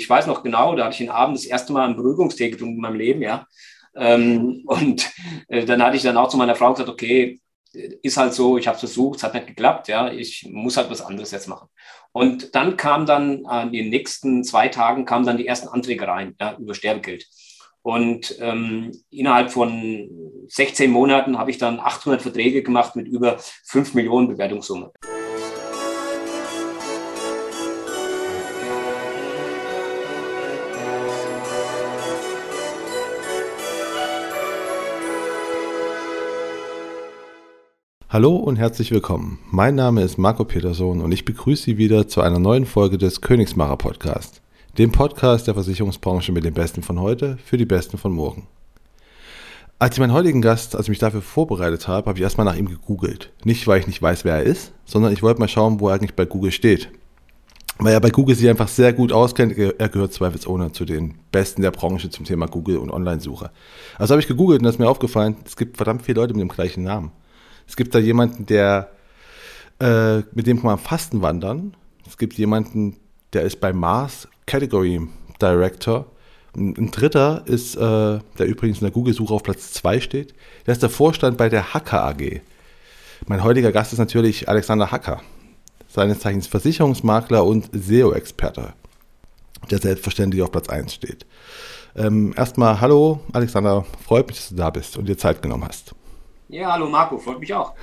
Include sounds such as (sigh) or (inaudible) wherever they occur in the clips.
Ich weiß noch genau, da hatte ich den Abend das erste Mal einen Beruhigungstee getrunken in meinem Leben, ja. Ähm, und äh, dann hatte ich dann auch zu meiner Frau gesagt, okay, ist halt so, ich habe es versucht, es hat nicht geklappt, ja, ich muss halt was anderes jetzt machen. Und dann kam dann in den nächsten zwei Tagen kamen dann die ersten Anträge rein ja, über Sterbegeld. Und ähm, innerhalb von 16 Monaten habe ich dann 800 Verträge gemacht mit über 5 Millionen Bewertungssumme. Hallo und herzlich willkommen. Mein Name ist Marco Peterson und ich begrüße Sie wieder zu einer neuen Folge des Königsmacher Podcast, dem Podcast der Versicherungsbranche mit den Besten von heute für die Besten von morgen. Als ich meinen heutigen Gast, als ich mich dafür vorbereitet habe, habe ich erstmal nach ihm gegoogelt. Nicht, weil ich nicht weiß, wer er ist, sondern ich wollte mal schauen, wo er eigentlich bei Google steht. Weil er bei Google sich einfach sehr gut auskennt. Er gehört zweifelsohne zu den Besten der Branche zum Thema Google und Online-Suche. Also habe ich gegoogelt und da ist mir aufgefallen, es gibt verdammt viele Leute mit dem gleichen Namen. Es gibt da jemanden, der äh, mit dem kann man Fasten wandern. Es gibt jemanden, der ist bei Mars Category Director. Ein, dritter ist, äh, der übrigens in der Google-Suche auf Platz 2 steht, der ist der Vorstand bei der Hacker AG. Mein heutiger Gast ist natürlich Alexander Hacker, seines Zeichens Versicherungsmakler und SEO-Experte, der selbstverständlich auf Platz 1 steht. Ähm, erstmal hallo Alexander, freut mich, dass du da bist und dir Zeit genommen hast. Ja, hallo Marco, freut mich auch.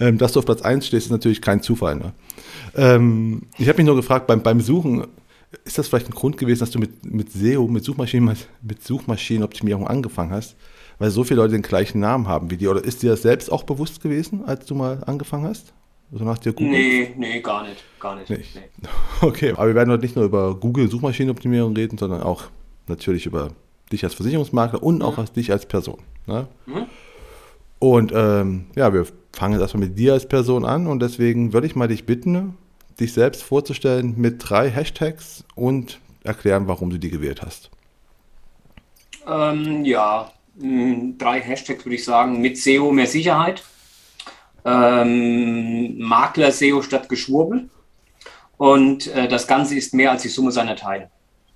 Ähm, dass du auf Platz 1 stehst, ist natürlich kein Zufall. Ne? Ähm, ich habe mich nur gefragt, beim, beim Suchen, ist das vielleicht ein Grund gewesen, dass du mit, mit SEO, mit, Suchmaschinen, mit Suchmaschinenoptimierung angefangen hast? Weil so viele Leute den gleichen Namen haben wie dir. Oder ist dir das selbst auch bewusst gewesen, als du mal angefangen hast? Also nach dir Google? Nee, nee, gar nicht. Gar nicht. nicht. Nee. (laughs) Okay, aber wir werden heute nicht nur über Google Suchmaschinenoptimierung reden, sondern auch natürlich über dich als Versicherungsmakler und auch mhm. als dich als Person. Ne? Mhm. Und ähm, ja, wir fangen jetzt erstmal mit dir als Person an und deswegen würde ich mal dich bitten, dich selbst vorzustellen mit drei Hashtags und erklären, warum du die gewählt hast. Ähm, ja, drei Hashtags würde ich sagen. Mit SEO mehr Sicherheit, ähm, Makler SEO statt Geschwurbel und äh, das Ganze ist mehr als die Summe seiner Teile.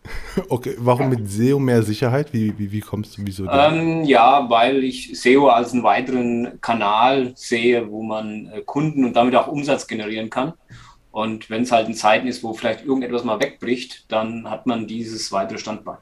(laughs) Okay, warum mit SEO mehr Sicherheit? Wie, wie, wie kommst du, wieso? Ähm, ja, weil ich SEO als einen weiteren Kanal sehe, wo man äh, Kunden und damit auch Umsatz generieren kann. Und wenn es halt in Zeiten ist, wo vielleicht irgendetwas mal wegbricht, dann hat man dieses weitere Standbein.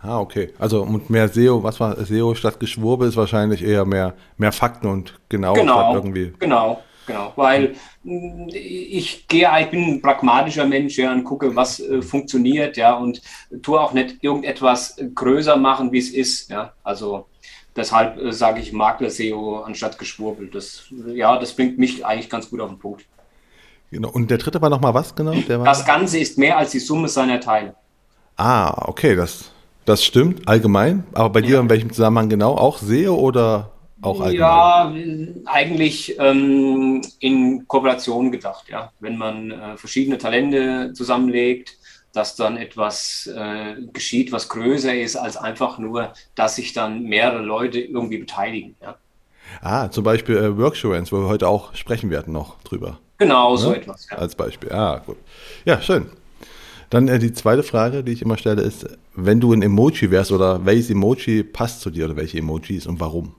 Ah, okay. Also und mehr SEO, was war SEO statt Geschwurbel ist wahrscheinlich eher mehr, mehr Fakten und genau, genau irgendwie. Genau, Genau, weil mm, ich gehe, ich bin ein pragmatischer Mensch, ja, und gucke, was äh, funktioniert, ja, und tue auch nicht irgendetwas größer machen, wie es ist, ja. Also deshalb äh, sage ich Makler-SEO anstatt Geschwurbel. Das, ja, das bringt mich eigentlich ganz gut auf den Punkt. Genau. Und der dritte war nochmal was genau? das Ganze ist mehr als die Summe seiner Teile. Ah, okay, das, das stimmt allgemein. Aber bei ja. dir in welchem Zusammenhang genau? Auch SEO oder auch allgemein? Ja, eigentlich ähm, in Kooperation gedacht, ja. Wenn man äh, verschiedene Talente zusammenlegt, dass dann etwas äh, geschieht, was größer ist als einfach nur, dass sich dann mehrere Leute irgendwie beteiligen. Ja. Ah, zum Beispiel äh, Worksurance, wo wir heute auch sprechen werden noch drüber. Genau, so ne? etwas. Ja. Als Beispiel. Ah, gut. Ja, schön. Dann äh, die zweite Frage, die ich immer stelle, ist, wenn du ein Emoji wärst oder welches Emoji passt zu dir oder welche Emojis und warum?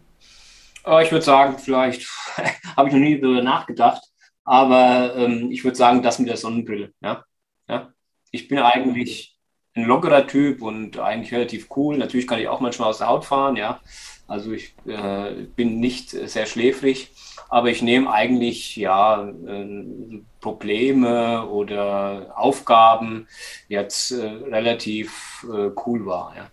Ich würde sagen, vielleicht (laughs) habe ich noch nie darüber nachgedacht, aber ähm, ich würde sagen, das mit der Sonnenbrille. Ja? Ja? Ich bin eigentlich ein lockerer Typ und eigentlich relativ cool. Natürlich kann ich auch manchmal aus der Haut fahren, ja. Also ich äh, bin nicht sehr schläfrig, aber ich nehme eigentlich ja äh, Probleme oder Aufgaben jetzt äh, relativ äh, cool wahr, ja.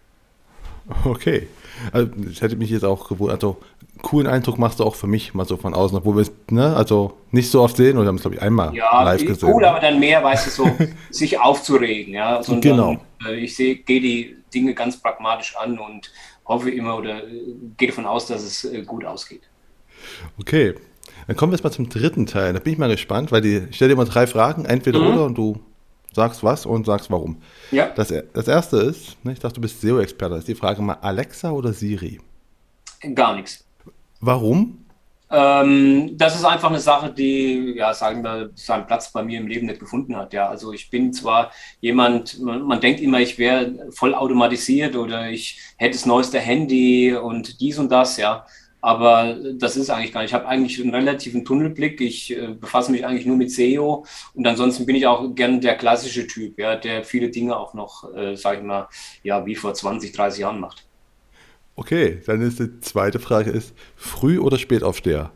Okay. Also, das hätte mich jetzt auch gewundert. Also, coolen Eindruck machst du auch für mich mal so von außen, obwohl wir es ne, also nicht so oft sehen oder haben es, glaube ich, einmal ja, live gesehen. Ja, cool, aber dann mehr, weißt du, so (laughs) sich aufzuregen. Ja, Sondern, genau. Äh, ich sehe, gehe die Dinge ganz pragmatisch an und hoffe immer oder äh, gehe davon aus, dass es äh, gut ausgeht. Okay. Dann kommen wir jetzt mal zum dritten Teil. Da bin ich mal gespannt, weil die stell dir mal drei Fragen, entweder mhm. oder und du sagst was und sagst warum. Ja. Das, das erste ist, ne, ich dachte, du bist SEO-Experte, ist die Frage mal Alexa oder Siri? Gar nichts. Warum? Ähm, das ist einfach eine Sache, die, ja, sagen wir, seinen Platz bei mir im Leben nicht gefunden hat. Ja, also ich bin zwar jemand, man, man denkt immer, ich wäre voll automatisiert oder ich hätte das neueste Handy und dies und das, ja. Aber das ist eigentlich gar nicht. Ich habe eigentlich einen relativen Tunnelblick. Ich äh, befasse mich eigentlich nur mit SEO und ansonsten bin ich auch gern der klassische Typ, ja, der viele Dinge auch noch, äh, sage ich mal, ja, wie vor 20, 30 Jahren macht. Okay, dann ist die zweite Frage ist, Früh- oder Spätaufsteher?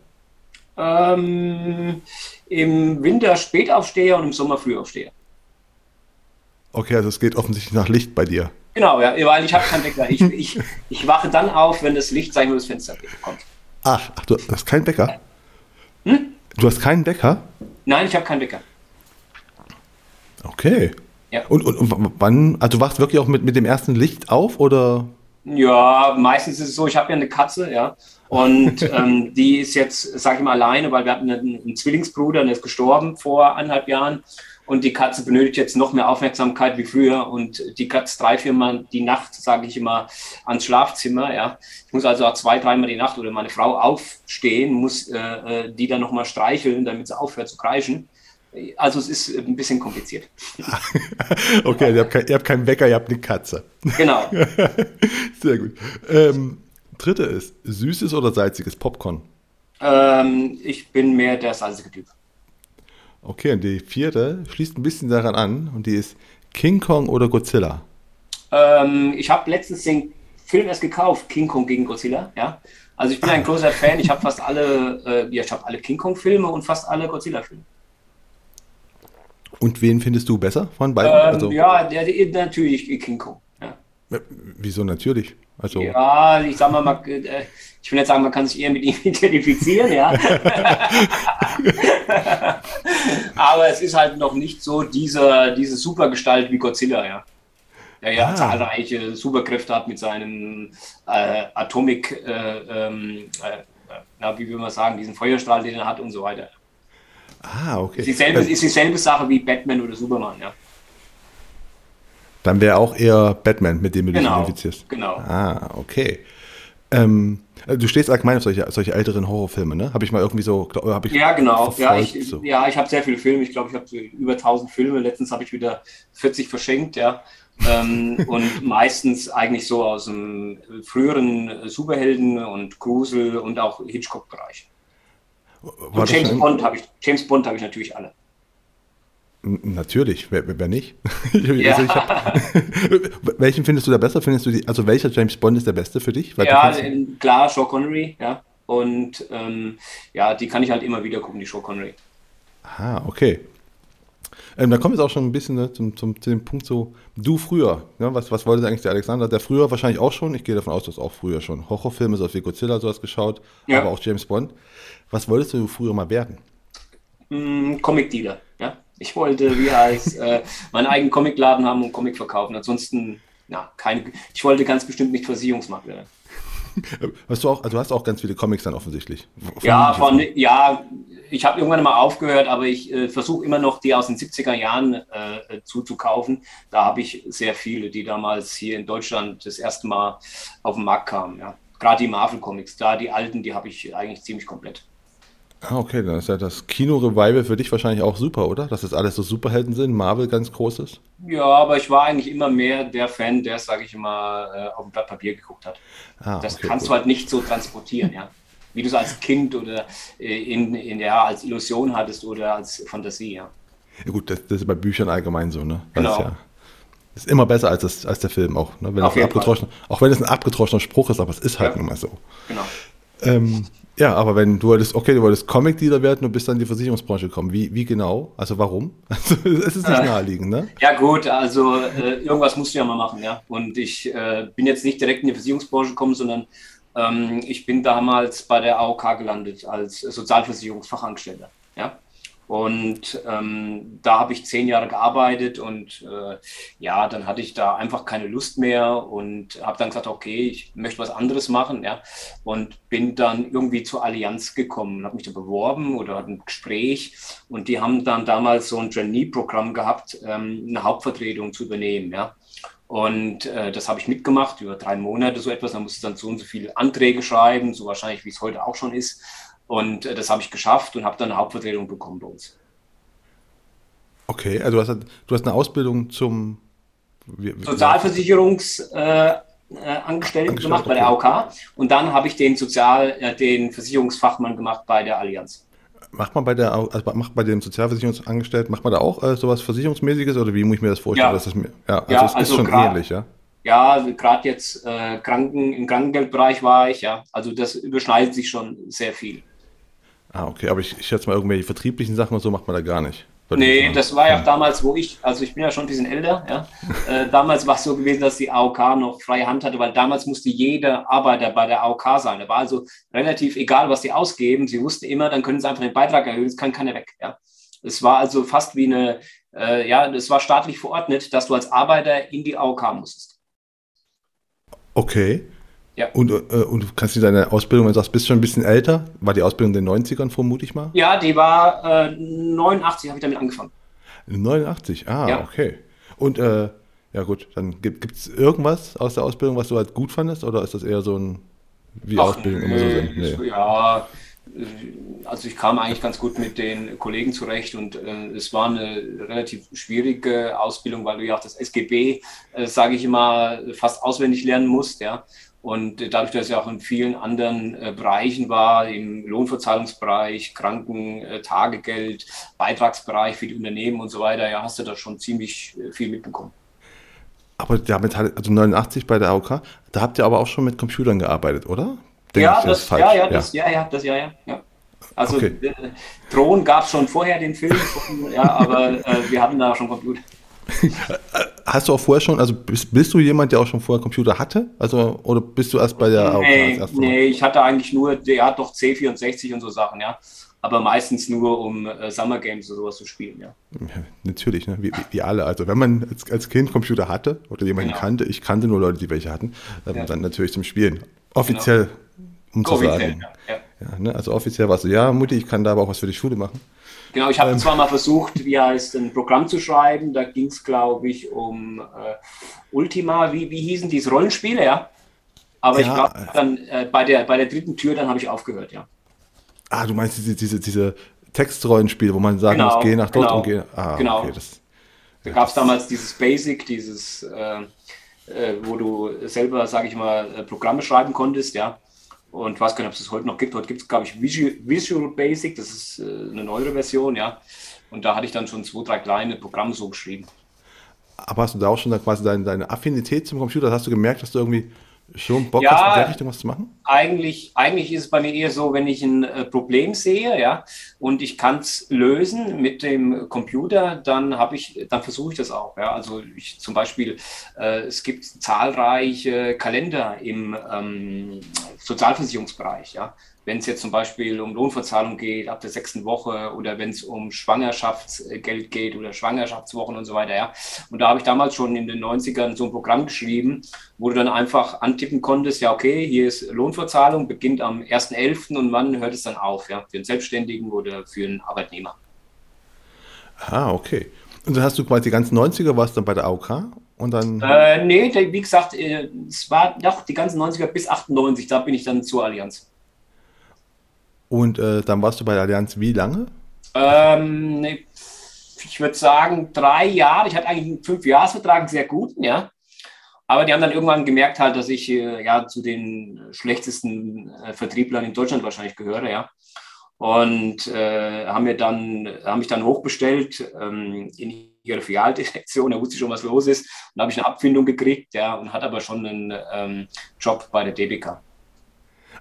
Ähm, Im Winter Spätaufsteher und im Sommer Frühaufsteher. Okay, also es geht offensichtlich nach Licht bei dir. Genau, ja, weil ich habe keinen Wecker. Ich, ich, ich wache dann auf, wenn das Licht, sag ich mal, das Fenster kommt. Ach, ach, du hast keinen Wecker? Hm? Du hast keinen Wecker? Nein, ich habe keinen Wecker. Okay. Ja. Und, und, und wann, also du wachst wirklich auch mit, mit dem ersten Licht auf oder? Ja, meistens ist es so, ich habe ja eine Katze, ja. Und (laughs) ähm, die ist jetzt, sag ich mal, alleine, weil wir hatten einen, einen Zwillingsbruder, der ist gestorben vor anderthalb Jahren. Und die Katze benötigt jetzt noch mehr Aufmerksamkeit wie früher. Und die Katze drei, viermal die Nacht, sage ich immer, ans Schlafzimmer. Ja. Ich muss also auch zwei, dreimal die Nacht oder meine Frau aufstehen, muss äh, äh die dann nochmal streicheln, damit sie aufhört zu kreischen. Also es ist ein bisschen kompliziert. (laughs) okay, ihr habt, kein, ihr habt keinen Wecker, ihr habt eine Katze. Genau. (laughs) Sehr gut. Ähm, dritte ist, süßes oder salziges Popcorn? Ähm, ich bin mehr der salzige Typ. Okay, und die vierte schließt ein bisschen daran an und die ist King Kong oder Godzilla? Ähm, ich habe letztens den Film erst gekauft, King Kong gegen Godzilla, ja. Also ich bin ein großer Fan, ich habe fast alle, äh, ja, ich habe alle King Kong Filme und fast alle Godzilla Filme. Und wen findest du besser von beiden? Ähm, also, ja, der, der, natürlich King Kong. Ja. Wieso natürlich? Also, ja, ich sag mal, äh, ich will nicht sagen, man kann sich eher mit ihm (laughs) identifizieren, ja. (laughs) Aber es ist halt noch nicht so diese, diese Supergestalt wie Godzilla, ja. Der ja ah. zahlreiche Superkräfte hat mit seinem äh, Atomic, äh, ähm, äh, na, wie will man sagen, diesen Feuerstrahl, den er hat und so weiter. Ah, okay. Ist dieselbe, ist dieselbe Sache wie Batman oder Superman, ja. Dann wäre auch eher Batman, mit dem du genau, dich identifizierst. Genau. Ah, okay. Ähm, du stehst allgemein auf solche, solche älteren Horrorfilme, ne? Habe ich mal irgendwie so, ich Ja, genau. Ja, ich, so. ja, ich habe sehr viele Filme. Ich glaube, ich habe so über 1000 Filme. Letztens habe ich wieder 40 verschenkt, ja. ähm, (laughs) und meistens eigentlich so aus dem früheren Superhelden und Grusel und auch Hitchcock-Bereich. Und James Bond habe ich, James Bond habe ich natürlich alle. Natürlich, wer, wer nicht? (laughs) Ja. Also hab, (laughs) welchen findest du da besser? Findest du die, also welcher James Bond ist der beste für dich? Weil ja, klar, Sean Connery, ja. Und ähm, ja, die kann ich halt immer wieder gucken, die Sean Connery. Ah, okay. Ähm, da kommen wir jetzt auch schon ein bisschen ne, zum, zum, zu dem Punkt so, du früher, ja, was, was wollte eigentlich der Alexander? Der früher wahrscheinlich auch schon, ich gehe davon aus, du hast auch früher schon Horrorfilme, so wie Godzilla sowas geschaut, ja. aber auch James Bond. Was wolltest du früher mal werden? Mm, Comic-Dealer, ja. Ich wollte wie heißt, äh, meinen eigenen Comicladen haben und Comic verkaufen. Ansonsten, ja, keine, ich wollte ganz bestimmt nicht Versicherungsmakler. (laughs) Hast du auch, also du hast auch ganz viele Comics dann offensichtlich. Ja, von, ja, ich habe irgendwann mal aufgehört, aber ich äh, versuche immer noch die aus den 70er Jahren äh, zuzukaufen. Da habe ich sehr viele, die damals hier in Deutschland das erste Mal auf den Markt kamen. Ja. Gerade die Marvel-Comics, da die alten, die habe ich eigentlich ziemlich komplett. Ah, okay, dann ist ja das Kino-Revival für dich wahrscheinlich auch super, oder? Dass das alles so Superhelden sind, Marvel ganz groß ist? Ja, aber ich war eigentlich immer mehr der Fan, der, sage ich immer, äh, auf dem Blatt Papier geguckt hat. Ah, das okay, kannst gut. du halt nicht so transportieren, ja. Wie du es als Kind oder äh, in, in, ja, als Illusion hattest oder als Fantasie, ja. Ja gut, das, das ist bei Büchern allgemein so, ne? Das genau. Ist, ja, ist immer besser als, das, als der Film auch, ne? Wenn auch wenn es ein abgetroschener Spruch ist, aber es ist halt ja. nun mal so. Genau. Ähm, ja, aber wenn du wolltest, okay, du wolltest Comic-Dealer werden und bist dann in die Versicherungsbranche gekommen. Wie, wie genau? Also warum? (laughs) Also es ist nicht äh, naheliegend, ne? Ja gut, also äh, irgendwas musst du ja mal machen, ja. Und ich äh, bin jetzt nicht direkt in die Versicherungsbranche gekommen, sondern ähm, ich bin damals bei der AOK gelandet als Sozialversicherungsfachangestellter, ja. Und ähm, da habe ich zehn Jahre gearbeitet und äh, ja, dann hatte ich da einfach keine Lust mehr und habe dann gesagt, okay, ich möchte was anderes machen, ja. Und bin dann irgendwie zur Allianz gekommen, habe mich da beworben oder hatte ein Gespräch und die haben dann damals so ein Trainee-Programm gehabt, ähm, eine Hauptvertretung zu übernehmen, ja. Und äh, das habe ich mitgemacht über drei Monate so etwas. Da musste ich dann so und so viele Anträge schreiben, so wahrscheinlich wie es heute auch schon ist Und äh, das habe ich geschafft und habe dann eine Hauptvertretung bekommen bei uns. Okay, also du hast, du hast eine Ausbildung zum Sozialversicherungsangestellten äh, äh, gemacht okay. bei der AOK und dann habe ich den Sozial, äh, den Versicherungsfachmann gemacht bei der Allianz. Macht man bei der, also macht bei dem Sozialversicherungsangestellten, macht man da auch äh, sowas Versicherungsmäßiges oder wie muss ich mir das vorstellen? Ja, das ist, ja, also ja, es also ist schon grad, ähnlich, ja? Ja, also gerade jetzt äh, Kranken, im Krankengeldbereich war ich, ja. Also das überschneidet sich schon sehr viel. Ah, okay, aber ich, ich schätze mal, irgendwelche vertrieblichen Sachen und so macht man da gar nicht. Nee, das war ja auch damals, wo ich, also ich bin ja schon ein bisschen älter, ja. (laughs) Äh, damals war es so gewesen, dass die AOK noch freie Hand hatte, weil damals musste jeder Arbeiter bei der AOK sein. Da war also relativ egal, was die ausgeben. Sie wussten immer, dann können sie einfach den Beitrag erhöhen, es kann keiner weg, ja. Es war also fast wie eine, äh, ja, es war staatlich verordnet, dass du als Arbeiter in die AOK musstest. Okay. Ja. Und, äh, und du kannst du deine Ausbildung, wenn du sagst, bist schon ein bisschen älter, war die Ausbildung in den 90ern, vermute ich mal? Ja, die war äh, 89, habe ich damit angefangen. 89, ah, ja. okay. Und äh, ja gut, dann gibt es irgendwas aus der Ausbildung, was du halt gut fandest, oder ist das eher so ein, wie Ach, Ausbildung immer so sind? Nee. Ja, äh, also ich kam eigentlich ganz gut mit den Kollegen zurecht und äh, es war eine relativ schwierige Ausbildung, weil du ja auch das SGB, äh, sage ich immer, fast auswendig lernen musst, ja. Und dadurch, dass es auch in vielen anderen äh, Bereichen war, im Lohnverzahlungsbereich, Krankentagegeld, äh, Beitragsbereich für die Unternehmen und so weiter, ja, hast du da schon ziemlich äh, viel mitbekommen. Aber damit also 89 bei der AOK, da habt ihr aber auch schon mit Computern gearbeitet, oder? Denk ja, das, das ja, ja, das, ja, ja, das, ja, ja, ja. Also okay. äh, Thron gab es schon vorher den Film, (laughs) ja, aber äh, wir hatten da schon Computer. (laughs) Hast du auch vorher schon, also bist, bist, du jemand, der auch schon vorher Computer hatte? Also, oder bist du erst bei der? Nee, nee ich hatte eigentlich nur, ja, doch C64 und so Sachen, ja. Aber meistens nur, um äh, Summer Games oder sowas zu spielen, ja. ja natürlich, ne? wie, wie, alle. Also, wenn man als, als Kind Computer hatte oder jemanden genau. kannte, ich kannte nur Leute, die welche hatten, ähm, ja. dann natürlich zum Spielen. Offiziell, genau. um zu offiziell, sagen. Ja. ja ne? Also, offiziell warst du, ja, Mutti, ich kann da aber auch was für die Schule machen. Genau, ich habe ähm, zwar mal versucht, wie heißt ein Programm zu schreiben. Da ging es, glaube ich, um äh, Ultima, wie, wie hießen diese Rollenspiele, ja? Aber ja, ich glaube, dann äh, bei, der, bei der dritten Tür, dann habe ich aufgehört, ja. Ah, du meinst diese, diese, diese Textrollenspiele, wo man sagen genau, muss, geh nach dort genau, und geh. Ah, genau. Okay, das, da gab es damals dieses Basic, dieses, äh, äh, wo du selber, sage ich mal, äh, Programme schreiben konntest, ja. Und weiß gar nicht, ob es das heute noch gibt. Heute gibt es, glaube ich, Visual, Basic, das ist äh, eine neuere Version, ja. Und da hatte ich dann schon zwei, drei kleine Programme so geschrieben. Aber hast du da auch schon quasi deine, deine Affinität zum Computer? Hast du gemerkt, dass du irgendwie schon Bock ja, hast, in der Richtung was zu machen? Eigentlich, eigentlich ist es bei mir eher so, wenn ich ein äh, Problem sehe, ja, und ich kann es lösen mit dem Computer, dann habe ich, dann versuche ich das auch. Ja. Also ich zum Beispiel, äh, es gibt zahlreiche Kalender im ähm, Sozialversicherungsbereich, ja wenn es jetzt zum Beispiel um Lohnverzahlung geht ab der sechsten Woche oder wenn es um Schwangerschaftsgeld geht oder Schwangerschaftswochen und so weiter, ja. Und da habe ich damals schon in den 90ern so ein Programm geschrieben, wo du dann einfach antippen konntest, ja, okay, hier ist Lohnverzahlung, beginnt am 1.11. und wann hört es dann auf, ja, für einen Selbstständigen oder für einen Arbeitnehmer. Ah, okay. Und dann hast du quasi die ganzen 90er, warst dann bei der AOK und dann. Äh, nee, wie gesagt, äh, es war doch die ganzen 90er bis 98, da bin ich dann zur Allianz. Und äh, dann warst du bei der Allianz wie lange? Ähm, nee, ich würde sagen drei Jahre. Ich hatte eigentlich einen Fünfjahresvertrag, einen sehr guten, ja. Aber die haben dann irgendwann gemerkt halt, dass ich äh, ja zu den schlechtesten äh, Vertrieblern in Deutschland wahrscheinlich gehöre, ja. Und äh, haben mir dann, haben mich dann hochbestellt ähm, in ihre Filialdirektion, da wusste ich schon, was los ist. Und da habe ich eine Abfindung gekriegt, ja, und hatte aber schon einen ähm, Job bei der DBK.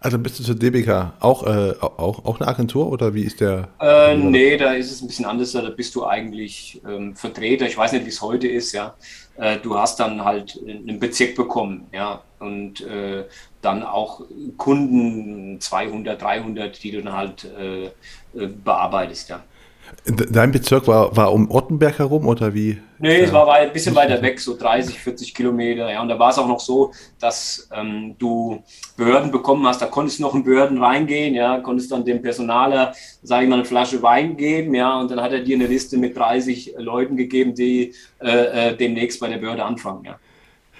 Also bist du zur DBK auch, äh, auch, auch eine Agentur oder wie ist der? Äh, nee, da ist es ein bisschen anders. Da bist du eigentlich ähm, Vertreter. Ich weiß nicht, wie es heute ist, ja. Äh, du hast dann halt einen Bezirk bekommen, ja. Und äh, dann auch Kunden 200, 300, die du dann halt äh, äh, bearbeitest, ja. Dein Bezirk war, war um Ottenberg herum oder wie? Nee, es war ein bisschen weiter weg, so 30, 40 Kilometer. Ja, und da war es auch noch so, dass ähm, du Behörden bekommen hast. Da konntest du noch in Behörden reingehen, ja, konntest dann dem Personaler, sage ich mal, eine Flasche Wein geben, ja, und dann hat er dir eine Liste mit 30 Leuten gegeben, die äh, äh, demnächst bei der Behörde anfangen, ja.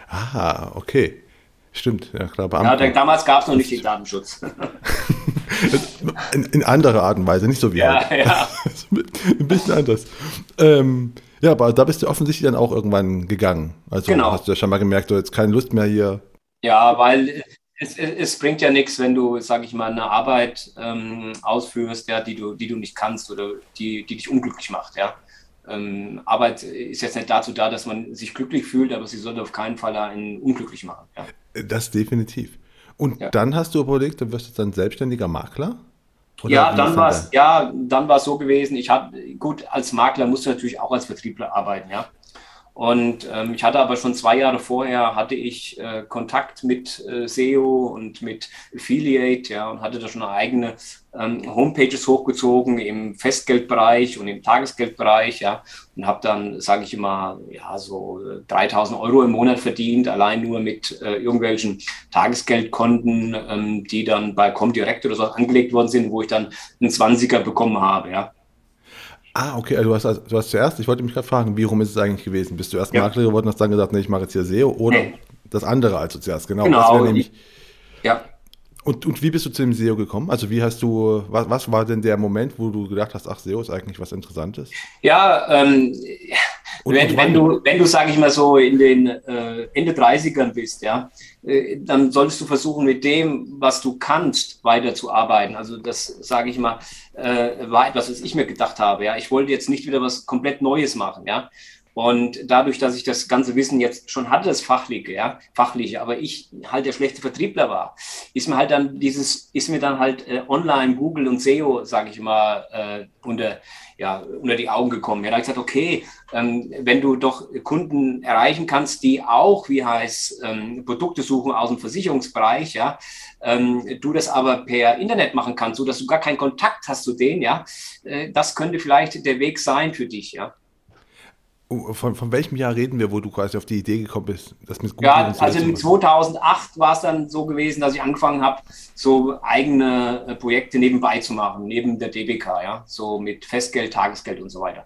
Ah, okay. Stimmt, ja klar. Beamten. Ja, damals gab es noch nicht den Datenschutz. (laughs) in, in anderer Art und Weise, nicht so wie ja, heute. Ja. (laughs) Ein bisschen anders. Ähm, ja, aber da bist du offensichtlich dann auch irgendwann gegangen. Also genau. hast du ja schon mal gemerkt, du hast keine Lust mehr hier. Ja, weil es, es, es bringt ja nichts, wenn du, sag ich mal, eine Arbeit ähm, ausführst, ja, die du, die du nicht kannst oder die, die dich unglücklich macht, ja. Ähm, Arbeit ist jetzt nicht dazu da, dass man sich glücklich fühlt, aber sie sollte auf keinen Fall einen unglücklich machen. Ja. Das definitiv. Und ja. dann hast du überlegt, du wirst dann selbstständiger Makler? Oder ja, dann war es ja, dann war es so gewesen. Ich habe gut als Makler musst du natürlich auch als Vertriebler arbeiten, ja. Und ähm, ich hatte aber schon zwei Jahre vorher hatte ich äh, Kontakt mit äh, SEO und mit Affiliate, ja, und hatte da schon eigene ähm, Homepages hochgezogen im Festgeldbereich und im Tagesgeldbereich, ja, und habe dann, sage ich immer, ja, so 3000 Euro im Monat verdient, allein nur mit äh, irgendwelchen Tagesgeldkonten, ähm, die dann bei Comdirect oder so angelegt worden sind, wo ich dann einen 20er bekommen habe, ja. Ah, okay, also du hast, du hast zuerst, ich wollte mich gerade fragen, wie rum ist es eigentlich gewesen? Bist du erst ja. Makler geworden, hast dann gesagt, nee, ich mache jetzt hier SEO oder nee. das andere als du zuerst? Genau, genau nämlich. Ja. Und, und wie bist du zu dem SEO gekommen? Also wie hast du, was, was war denn der Moment, wo du gedacht hast, ach, SEO ist eigentlich was Interessantes? Ja, ähm, und, wenn, wenn, du, wenn du, sage ich mal so, in den äh, Ende 30ern bist, ja, äh, dann solltest du versuchen, mit dem, was du kannst, weiterzuarbeiten. Also das, sage ich mal, äh, war etwas, was ich mir gedacht habe. Ja, ich wollte jetzt nicht wieder was komplett Neues machen. Ja, und dadurch, dass ich das ganze Wissen jetzt schon hatte, das Fachliche, ja, Fachliche, aber ich halt der schlechte Vertriebler war, ist mir halt dann dieses, ist mir dann halt äh, online, Google und SEO, sage ich mal, äh, unter, ja, unter die Augen gekommen. Ja, da habe ich gesagt, okay, ähm, wenn du doch Kunden erreichen kannst, die auch, wie heißt, ähm, Produkte suchen aus dem Versicherungsbereich, ja, ähm, du das aber per Internet machen kannst, so dass du gar keinen Kontakt hast zu denen, ja, äh, das könnte vielleicht der Weg sein für dich, ja. Oh, von, von welchem Jahr reden wir, wo du quasi auf die Idee gekommen bist, das mit Google Ja, also in 2008 war es dann so gewesen, dass ich angefangen habe, so eigene äh, Projekte nebenbei zu machen, neben der DBK, ja, so mit Festgeld, Tagesgeld und so weiter.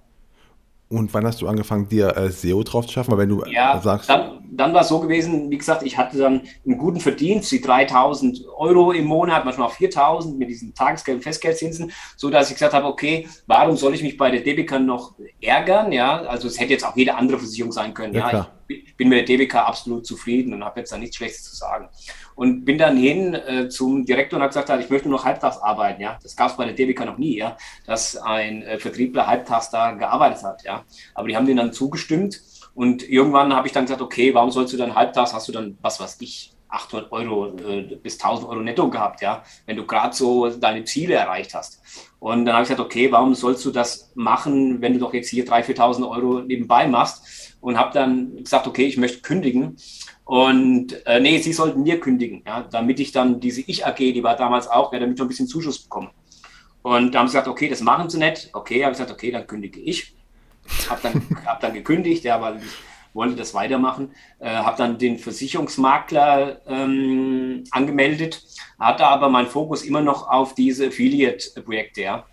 Und wann hast du angefangen, dir äh, SEO drauf zu schaffen? Weil wenn du ja, sagst. Dann, dann war es so gewesen, wie gesagt, ich hatte dann einen guten Verdienst, die 3000 Euro im Monat, manchmal auch 4000 mit diesen Tagesgeld- und Festgeldzinsen, so dass ich gesagt habe, okay, warum soll ich mich bei der DBK noch ärgern? Ja, also es hätte jetzt auch jede andere Versicherung sein können. Ja, ja ich bin mit der DBK absolut zufrieden und habe jetzt da nichts Schlechtes zu sagen und bin dann hin äh, zum Direktor und habe gesagt, ich möchte nur noch halbtags arbeiten. Ja, das gab es bei der DBK noch nie, ja, dass ein äh, Vertriebler halbtags da gearbeitet hat. Ja, aber die haben denen dann zugestimmt und irgendwann habe ich dann gesagt, okay, warum sollst du dann halbtags? Hast du dann was, was ich 800 Euro äh, bis 1000 Euro netto gehabt, ja, wenn du gerade so deine Ziele erreicht hast. Und dann habe ich gesagt, okay, warum sollst du das machen, wenn du doch jetzt hier 3.000, 4.000 Euro nebenbei machst? Und habe dann gesagt, okay, ich möchte kündigen. Und äh, nee, sie sollten mir kündigen, ja, damit ich dann diese Ich-AG, die war damals auch, ja, damit ich ein bisschen Zuschuss bekomme. Und da haben sie gesagt, okay, das machen sie nicht. Okay, habe ich gesagt, okay, dann kündige ich. Habe dann, (laughs) hab dann gekündigt, ja, weil ich wollte das weitermachen. Äh, habe dann den Versicherungsmakler ähm, angemeldet, hatte aber meinen Fokus immer noch auf diese Affiliate-Projekte, ja.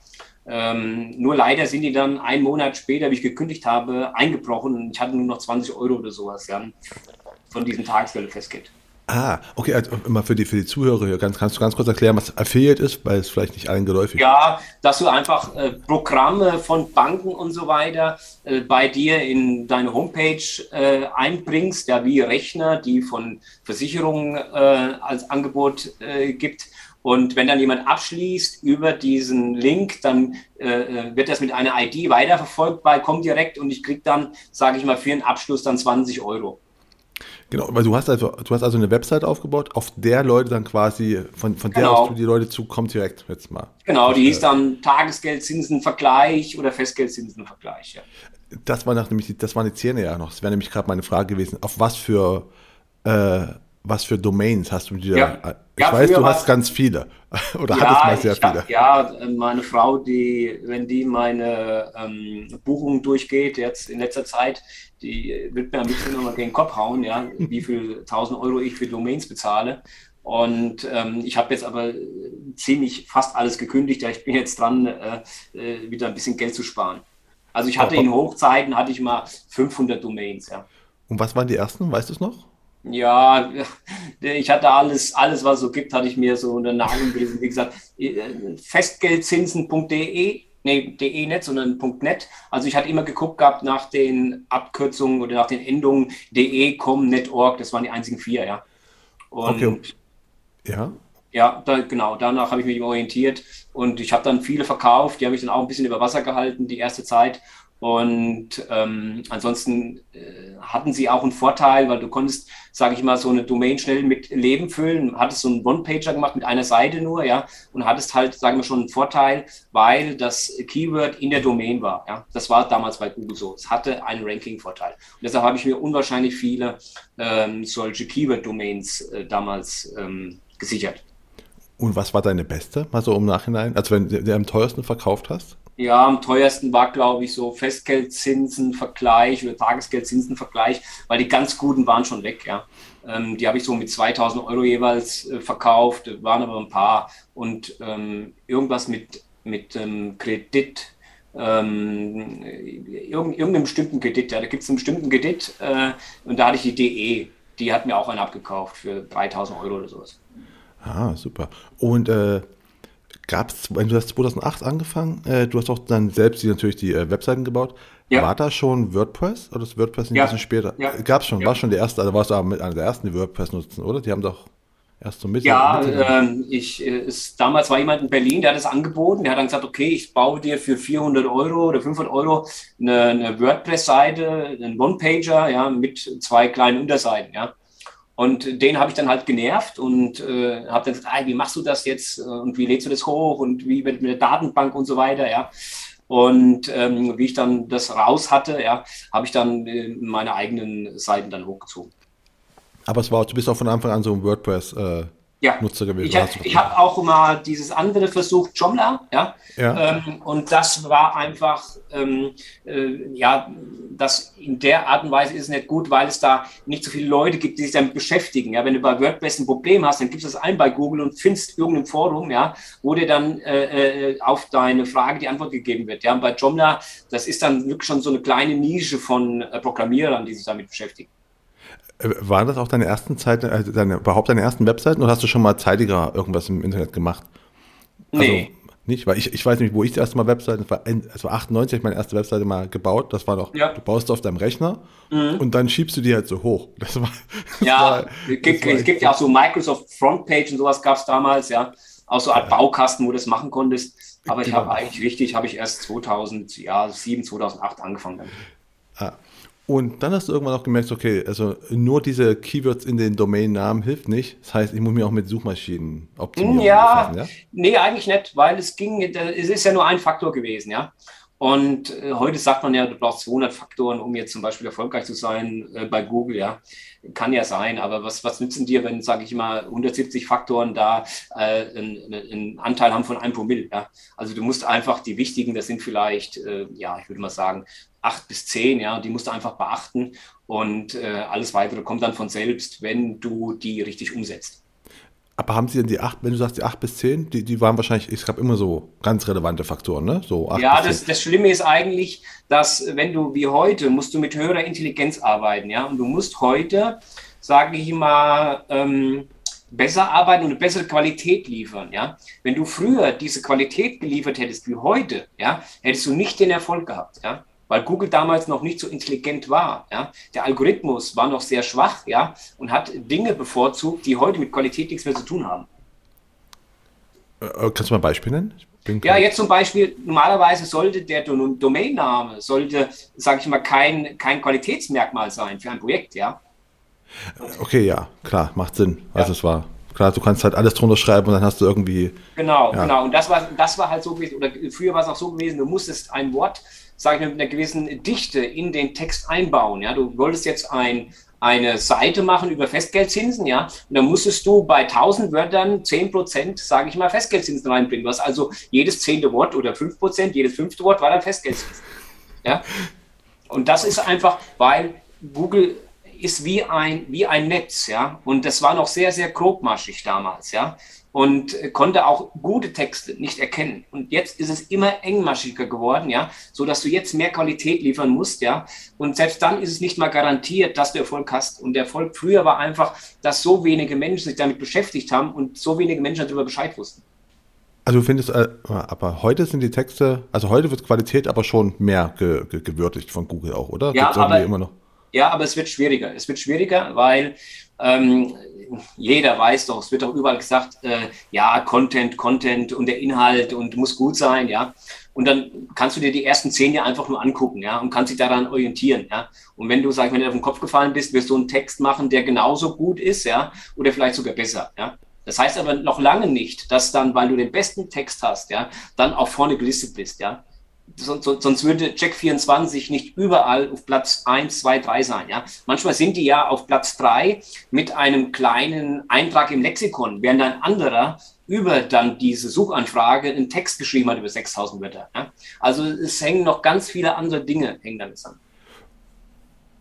Ähm, nur leider sind die dann einen Monat später, wie ich gekündigt habe, eingebrochen und ich hatte nur noch 20 Euro oder sowas. Ja von diesen Tagesgeld festgeht. Ah, okay, also immer für die, für die Zuhörer hier, ganz, kannst du ganz kurz erklären, was Affiliate ist, weil es vielleicht nicht allen geläufig ist? Ja, dass du einfach äh, Programme von Banken und so weiter äh, bei dir in deine Homepage äh, einbringst, ja, wie Rechner, die von Versicherungen äh, als Angebot äh, gibt. Und wenn dann jemand abschließt über diesen Link, dann äh, wird das mit einer ID weiterverfolgt bei Comdirect und ich kriege dann, sage ich mal, für den Abschluss dann 20 Euro. Genau, weil du hast also, du hast also eine Website aufgebaut, auf der Leute dann quasi, von, von der genau. aus du die Leute zukommt direkt jetzt mal. Genau, die hieß dann Tagesgeldzinsenvergleich oder Festgeldzinsenvergleich, ja. Das war nach, nämlich, das waren die Zähne ja noch. Das wäre nämlich gerade meine Frage gewesen, auf was für äh, was für Domains hast du dir? Ja. Ich weiß, du hast ganz viele. (laughs) Oder ja, hattest mal sehr viele. Hab, ja, meine Frau, die, wenn die meine ähm, Buchungen durchgeht, jetzt in letzter Zeit, die wird mir ein bisschen nochmal gegen den Kopf hauen, ja, wie viel (laughs) 1000 Euro ich für Domains bezahle. Und ähm, ich habe jetzt aber ziemlich fast alles gekündigt. Ja, ich bin jetzt dran, äh, äh wieder ein bisschen Geld zu sparen. Also ich hatte in Hochzeiten hatte ich mal 500 Domains. Ja. Und was waren die ersten? Weißt du es noch? Ja, (laughs) ich hatte alles, alles, was es so gibt, hatte ich mir so unter Nagel gelesen. Wie gesagt, festgeldzinsen.de, nee, de nicht, sondern .net. Also ich hatte immer geguckt gehabt nach den Abkürzungen oder nach den Endungen de, com, net.org. Das waren die einzigen vier, ja. Und okay. Ja. Ja, da, genau, danach habe ich mich orientiert und ich habe dann viele verkauft, die habe ich dann auch ein bisschen über Wasser gehalten, die erste Zeit. Und ähm, ansonsten äh, hatten sie auch einen Vorteil, weil du konntest, sage ich mal, so eine Domain schnell mit Leben füllen. Hattest so einen One-Pager gemacht mit einer Seite nur, ja, und hattest halt, sagen wir schon, einen Vorteil, weil das Keyword in der Domain war. Ja, das war damals bei Google so. Es hatte einen Ranking-Vorteil. Und deshalb habe ich mir unwahrscheinlich viele ähm, solche Keyword-Domains äh, damals ähm, gesichert. Und was war deine beste, mal so im Nachhinein? Also wenn du am teuersten verkauft hast? Ja, am teuersten war, glaube ich, so Festgeldzinsenvergleich oder Tagesgeldzinsenvergleich, weil die ganz guten waren schon weg, ja. Ähm, die habe ich so mit 2000 Euro jeweils äh, verkauft, waren aber ein paar. Und ähm, irgendwas mit, mit ähm, Kredit, ähm, irgendeinem bestimmten Kredit, ja, da gibt es einen bestimmten Kredit äh, und da hatte ich die DE, die hat mir auch einen abgekauft für 3000 Euro oder sowas. Ah, super. Und äh, gab es, wenn du hast 2008 angefangen, äh, du hast auch dann selbst die, natürlich die äh, Webseiten gebaut. Ja. War da schon WordPress oder ist WordPress ein ja. bisschen später? Ja. Gab es schon, ja. war schon der erste, also warst du aber mit einer der ersten, die WordPress nutzen, oder? Die haben doch erst so Mitte. Ja, ähm, ich, äh, ist, damals war jemand in Berlin, der hat es angeboten, der hat dann gesagt, okay, ich baue dir für 400 Euro oder 500 Euro eine, eine WordPress-Seite, einen One-Pager, ja, mit zwei kleinen Unterseiten, ja. Und den habe ich dann halt genervt und äh, habe dann gesagt, wie machst du das jetzt und wie lädst du das hoch und wie mit, mit der Datenbank und so weiter, ja. Und ähm, wie ich dann das raus hatte, ja, habe ich dann äh, meine eigenen Seiten dann hochgezogen. Aber es war, du bist auch von Anfang an so ein WordPress äh, ja. Nutzer gewesen. Ich, ich habe auch mal dieses andere versucht, Joomla, ja. ja. Ähm, und das war einfach, ähm, äh, ja, das in der Art und Weise ist es nicht gut, weil es da nicht so viele Leute gibt, die sich damit beschäftigen. Ja, wenn du bei WordPress ein Problem hast, dann gibst du das ein bei Google und findest irgendein Forum, ja, wo dir dann äh, äh, auf deine Frage die Antwort gegeben wird. Ja, und bei Joomla, das ist dann wirklich schon so eine kleine Nische von äh, Programmierern, die sich damit beschäftigen. Äh, waren das auch deine ersten Zeiten, also deine, überhaupt deine ersten Webseiten oder hast du schon mal zeitiger irgendwas im Internet gemacht? Also, nee. Nicht, weil ich, ich weiß nicht, wo ich das erste Mal Webseiten, es war, es war 98, meine erste Webseite mal gebaut, das war noch, ja. du baust auf deinem Rechner mhm. und dann schiebst du die halt so hoch. (laughs) Das war, das ja, war, es gibt, es gibt ja auch so Microsoft Frontpage und sowas gab es damals, ja, auch so Art ja. Baukasten, wo du das machen konntest. Aber genau. ich habe eigentlich richtig, habe ich erst 2007, 2008 angefangen. Dann. Ah. Und dann hast du irgendwann auch gemerkt, okay, also nur diese Keywords in den Domainnamen hilft nicht. Das heißt, ich muss mich auch mit Suchmaschinen optimieren. Ja, ja? nee, eigentlich nicht, weil es ging, es ist ja nur ein Faktor gewesen, ja. Und äh, heute sagt man ja, du brauchst 200 Faktoren, um jetzt zum Beispiel erfolgreich zu sein äh, bei Google, ja. Kann ja sein, aber was, was nützen dir, wenn, sage ich mal, 170 Faktoren da äh, einen, einen, Anteil haben von einem Promille, ja. Also du musst einfach die wichtigen, das sind vielleicht, äh, ja, ich würde mal sagen, acht bis zehn, ja, die musst du einfach beachten und äh, alles weitere kommt dann von selbst, wenn du die richtig umsetzt. Aber haben Sie denn die acht, wenn du sagst die acht bis zehn, die, die waren wahrscheinlich, ich habe immer so ganz relevante Faktoren, ne? So acht ja, das, das Schlimme ist eigentlich, dass wenn du wie heute, musst du mit höherer Intelligenz arbeiten, ja, und du musst heute, sage ich mal, ähm, besser arbeiten und eine bessere Qualität liefern, ja. Wenn du früher diese Qualität geliefert hättest wie heute, ja, hättest du nicht den Erfolg gehabt, ja weil Google damals noch nicht so intelligent war. Ja? Der Algorithmus war noch sehr schwach ja? und hat Dinge bevorzugt, die heute mit Qualität nichts mehr zu tun haben. Äh, äh, kannst du mal ein Beispiel nennen? Ja, jetzt zum Beispiel, normalerweise sollte der Domainname, sollte, sage ich mal, kein, kein Qualitätsmerkmal sein für ein Projekt, ja. Okay, ja, klar, macht Sinn. Also ja. es war klar, du kannst halt alles drunter schreiben und dann hast du irgendwie. Genau, ja. genau. Und das war, das war halt so gewesen, oder früher war es auch so gewesen, du musstest ein Wort sage ich mal, mit einer gewissen Dichte in den Text einbauen. Ja, du wolltest jetzt ein, eine Seite machen über Festgeldzinsen, ja, und dann musstest du bei 1000 Wörtern 10 Prozent, sage ich mal, Festgeldzinsen reinbringen. Was also jedes zehnte Wort oder 5 Prozent, jedes fünfte Wort war dann Festgeldzinsen. Ja, und das ist einfach, weil Google ist wie ein, wie ein Netz, ja. Und das war noch sehr, sehr grobmaschig damals, ja. Und konnte auch gute Texte nicht erkennen. Und jetzt ist es immer engmaschiger geworden, ja, so dass du jetzt mehr Qualität liefern musst, ja. Und selbst dann ist es nicht mal garantiert, dass du Erfolg hast. Und der Erfolg früher war einfach, dass so wenige Menschen sich damit beschäftigt haben und so wenige Menschen darüber Bescheid wussten. Also du findest, äh, aber heute sind die Texte, also heute wird Qualität aber schon mehr ge, ge, gewürdigt von Google auch, oder? Ja, aber, immer noch? Ja, aber es wird schwieriger. Es wird schwieriger, weil ähm, jeder weiß doch, es wird doch überall gesagt, äh, ja, Content, Content und der Inhalt und muss gut sein, ja. Und dann kannst du dir die ersten zehn Jahre einfach nur angucken, ja, und kannst dich daran orientieren, ja. Und wenn du, sag ich, du auf den Kopf gefallen bist, wirst du einen Text machen, der genauso gut ist, ja, oder vielleicht sogar besser, ja. Das heißt aber noch lange nicht, dass dann, weil du den besten Text hast, ja, dann auch vorne gelistet bist, ja. Sonst, sonst würde Check 24 nicht überall auf Platz 1, 2, 3 sein. Ja? Manchmal sind die ja auf Platz 3 mit einem kleinen Eintrag im Lexikon, während ein anderer über dann diese Suchanfrage einen Text geschrieben hat über 6000 Wörter. Ja? Also es hängen noch ganz viele andere Dinge hängen damit zusammen.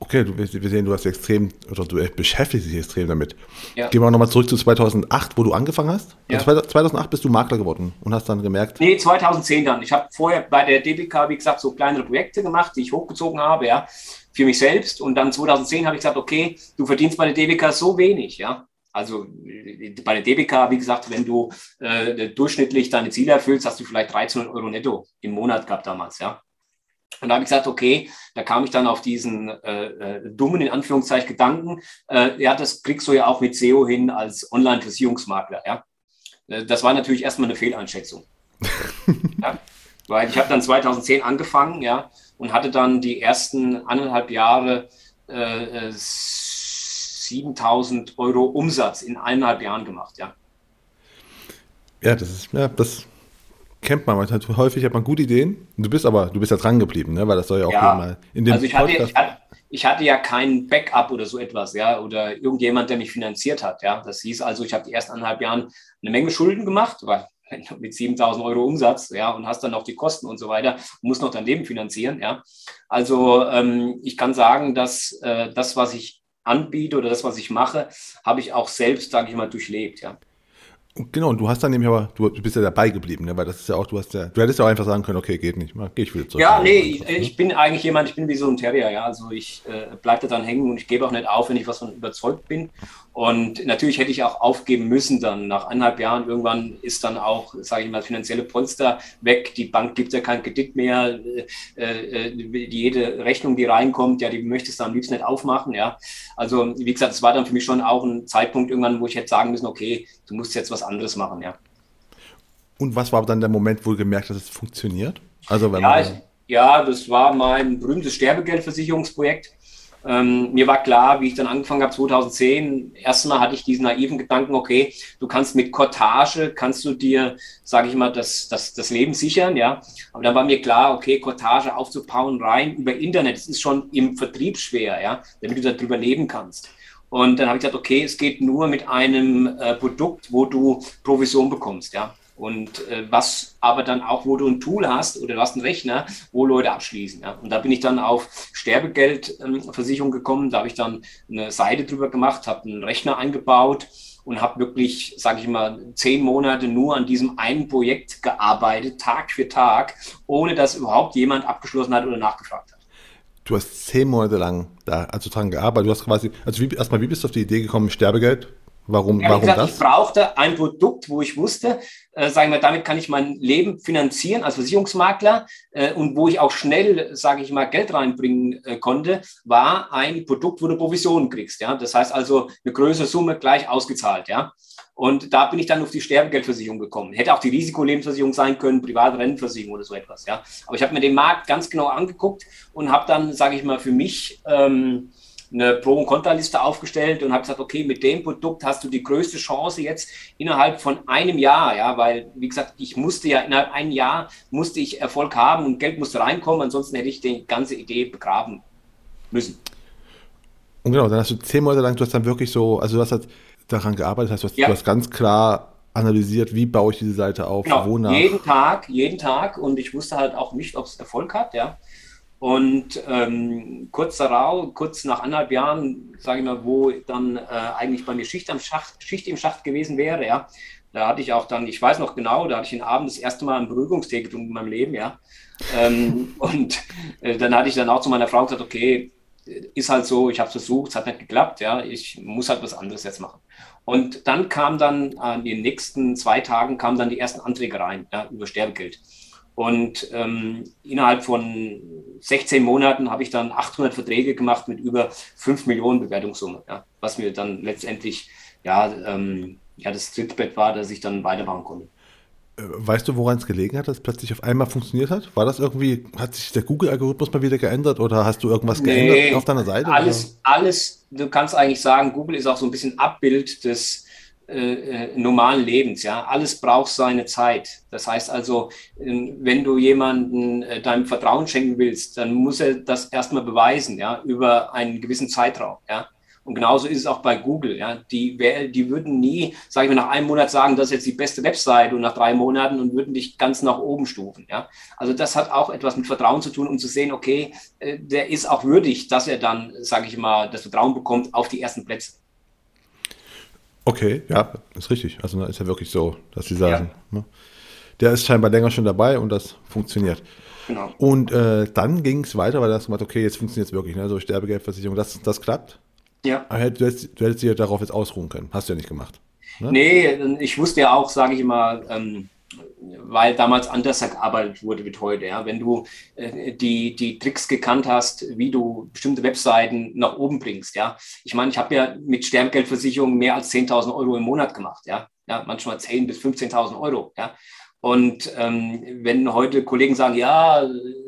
Okay, du, wir sehen, du hast extrem, oder du beschäftigst dich extrem damit. Ja. Gehen wir nochmal zurück zu 2008, wo du angefangen hast. Ja. Also 2008 bist du Makler geworden und hast dann gemerkt. Nee, 2010 dann. Ich habe vorher bei der DBK, wie gesagt, so kleinere Projekte gemacht, die ich hochgezogen habe, ja, für mich selbst. Und dann 2010 habe ich gesagt, okay, du verdienst bei der DBK so wenig, ja. Also bei der DBK, wie gesagt, wenn du äh, durchschnittlich deine Ziele erfüllst, hast du vielleicht 13 Euro netto im Monat gehabt damals, ja. Und da habe ich gesagt, okay, da kam ich dann auf diesen äh, äh, dummen, in Anführungszeichen, Gedanken, äh, ja, das kriegst du ja auch mit SEO hin als Online-Versicherungsmakler, ja. Äh, das war natürlich erstmal eine Fehleinschätzung. (laughs) ja? Weil ich habe dann 2010 angefangen, ja, und hatte dann die ersten anderthalb Jahre äh, 7000 äh, Euro Umsatz in eineinhalb Jahren gemacht, ja. Ja, das ist, ja, das kennt man. Hat, häufig hat man gute Ideen. Du bist aber, du bist ja dran geblieben, ne? weil das soll ja auch ja, mal in dem also ich hatte, ich hatte, ich hatte ja kein Backup oder so etwas, ja, oder irgendjemand, der mich finanziert hat, ja. Das hieß also, ich habe die ersten anderthalb Jahren eine Menge Schulden gemacht, weil (laughs) mit 7000 Euro Umsatz, ja, und hast dann noch die Kosten und so weiter, musst noch dein Leben finanzieren, ja. Also ähm, ich kann sagen, dass äh, das, was ich anbiete oder das, was ich mache, habe ich auch selbst, sage ich mal, durchlebt, ja. Genau, und du hast dann nämlich aber, du bist ja dabei geblieben, ne? weil das ist ja auch, du hast ja, du hättest ja auch einfach sagen können, okay, geht nicht, gehe ich wieder zurück. Ja, nee, ich, ich, bin eigentlich jemand, ich bin wie so ein Terrier, ja, also ich äh, bleibe da dann hängen und ich gebe auch nicht auf, wenn ich was von überzeugt bin. Und natürlich hätte ich auch aufgeben müssen dann. Nach eineinhalb Jahren irgendwann ist dann auch, sage ich mal, finanzielle Polster weg. Die Bank gibt ja keinen Kredit mehr. Äh, äh, jede Rechnung, die reinkommt, ja, die möchtest du am liebsten nicht aufmachen. Ja, also wie gesagt, es war dann für mich schon auch ein Zeitpunkt irgendwann, wo ich hätte sagen müssen, okay, du musst jetzt was anderes machen. Ja. Und was war dann der Moment, wo du gemerkt hast, dass es funktioniert? Also wenn ja, ich, ja, das war mein berühmtes Sterbegeldversicherungsprojekt ähm, mir war klar, wie ich dann angefangen habe, 2010, erstmal hatte ich diesen naiven Gedanken, okay, du kannst mit Cottage, kannst du dir, sage ich mal, das, das, das Leben sichern, ja. Aber dann war mir klar, okay, Cottage aufzubauen rein über Internet, das ist schon im Vertrieb schwer, ja, damit du darüber leben kannst. Und dann habe ich gesagt, okay, es geht nur mit einem äh, Produkt, wo du Provision bekommst, ja. Und äh, was aber dann auch, wo du ein Tool hast oder du hast einen Rechner, wo Leute abschließen. Ja? Und da bin ich dann auf Sterbegeldversicherung ähm, gekommen. Da habe ich dann eine Seite drüber gemacht, habe einen Rechner eingebaut und habe wirklich, sage ich mal, zehn Monate nur an diesem einen Projekt gearbeitet, Tag für Tag, ohne dass überhaupt jemand abgeschlossen hat oder nachgefragt hat. Du hast zehn Monate lang da also dran gearbeitet. Du hast quasi, also wie, erstmal, wie bist du auf die Idee gekommen, Sterbegeld? Warum, warum gesagt, das? Ich brauchte ein Produkt, wo ich wusste, äh, sagen wir, damit kann ich mein Leben finanzieren als Versicherungsmakler äh, und wo ich auch schnell, sage ich mal, Geld reinbringen äh, konnte, war ein Produkt, wo du Provisionen kriegst. Ja? Das heißt also eine größere Summe gleich ausgezahlt. Ja? Und da bin ich dann auf die Sterbegeldversicherung gekommen. Hätte auch die Risikolebensversicherung sein können, private Rentenversicherung oder so etwas. Ja? Aber ich habe mir den Markt ganz genau angeguckt und habe dann, sage ich mal, für mich... Ähm, eine Pro- und Kontraliste aufgestellt und habe gesagt, okay, mit dem Produkt hast du die größte Chance jetzt innerhalb von einem Jahr, ja, weil, wie gesagt, ich musste ja innerhalb einem Jahr musste ich Erfolg haben und Geld musste reinkommen, ansonsten hätte ich die ganze Idee begraben müssen. Und genau, dann hast du zehn Monate lang, du hast dann wirklich so, also du hast halt daran gearbeitet, hast, du hast, ja. du hast ganz klar analysiert, wie baue ich diese Seite auf, genau, wonach. Jeden Tag, jeden Tag und ich wusste halt auch nicht, ob es Erfolg hat, ja. Und ähm, kurz darauf, kurz nach anderthalb Jahren, sage ich mal, wo dann äh, eigentlich bei mir Schicht, am Schacht, Schicht im Schacht gewesen wäre, ja, da hatte ich auch dann, ich weiß noch genau, da hatte ich den Abend das erste Mal einen Beruhigungstee getrunken in meinem Leben, ja. ähm, (laughs) und äh, dann hatte ich dann auch zu meiner Frau gesagt, okay, ist halt so, ich habe es versucht, es hat nicht geklappt, ja, ich muss halt was anderes jetzt machen. Und dann kam dann an den nächsten zwei Tagen kamen dann die ersten Anträge rein ja, über Sterbegeld. Und ähm, innerhalb von 16 Monaten habe ich dann 800 Verträge gemacht mit über 5 Millionen Bewertungssumme, ja, was mir dann letztendlich ja, ähm, ja das Trittbett war, dass ich dann weitermachen konnte. Äh, weißt du, woran es gelegen hat, dass es plötzlich auf einmal funktioniert hat? War das irgendwie, hat sich der Google-Algorithmus mal wieder geändert oder hast du irgendwas nee, geändert auf deiner Seite? Alles, oder? alles, du kannst eigentlich sagen, Google ist auch so ein bisschen Abbild des äh, äh, normalen Lebens. Ja, alles braucht seine Zeit. Das heißt also, äh, wenn du jemanden äh, deinem Vertrauen schenken willst, dann muss er das erstmal beweisen, ja, über einen gewissen Zeitraum. Ja. Und genauso ist es auch bei Google. Ja. Die, die würden nie, sage ich mal, nach einem Monat sagen, das ist jetzt die beste Website und nach drei Monaten und würden dich ganz nach oben stufen. Ja. Also das hat auch etwas mit Vertrauen zu tun, um zu sehen, okay, der ist auch würdig, dass er dann, sage ich mal, das Vertrauen bekommt auf die ersten Plätze. Okay, ja, ist richtig. Also ist ja wirklich so, dass sie sagen, ja. ne? der ist scheinbar länger schon dabei und das funktioniert. Genau. Und äh, dann ging es weiter, weil du hast gemacht, okay, jetzt funktioniert es wirklich, ne? so Sterbegeldversicherung, das, das klappt. Ja. Aber du hättest, du hättest dich darauf jetzt ausruhen können. Hast du ja nicht gemacht. Ne? Nee, ich wusste ja auch, sage ich immer, ähm, weil damals anders gearbeitet wurde wie heute. Ja? Wenn du äh, die, die Tricks gekannt hast, wie du bestimmte Webseiten nach oben bringst. Ja? Ich meine, ich habe ja mit Sterbegeldversicherung mehr als 10.000 Euro im Monat gemacht. Ja? Ja, manchmal 10.000 bis 15.000 Euro. Ja? Und ähm, wenn heute Kollegen sagen, ja,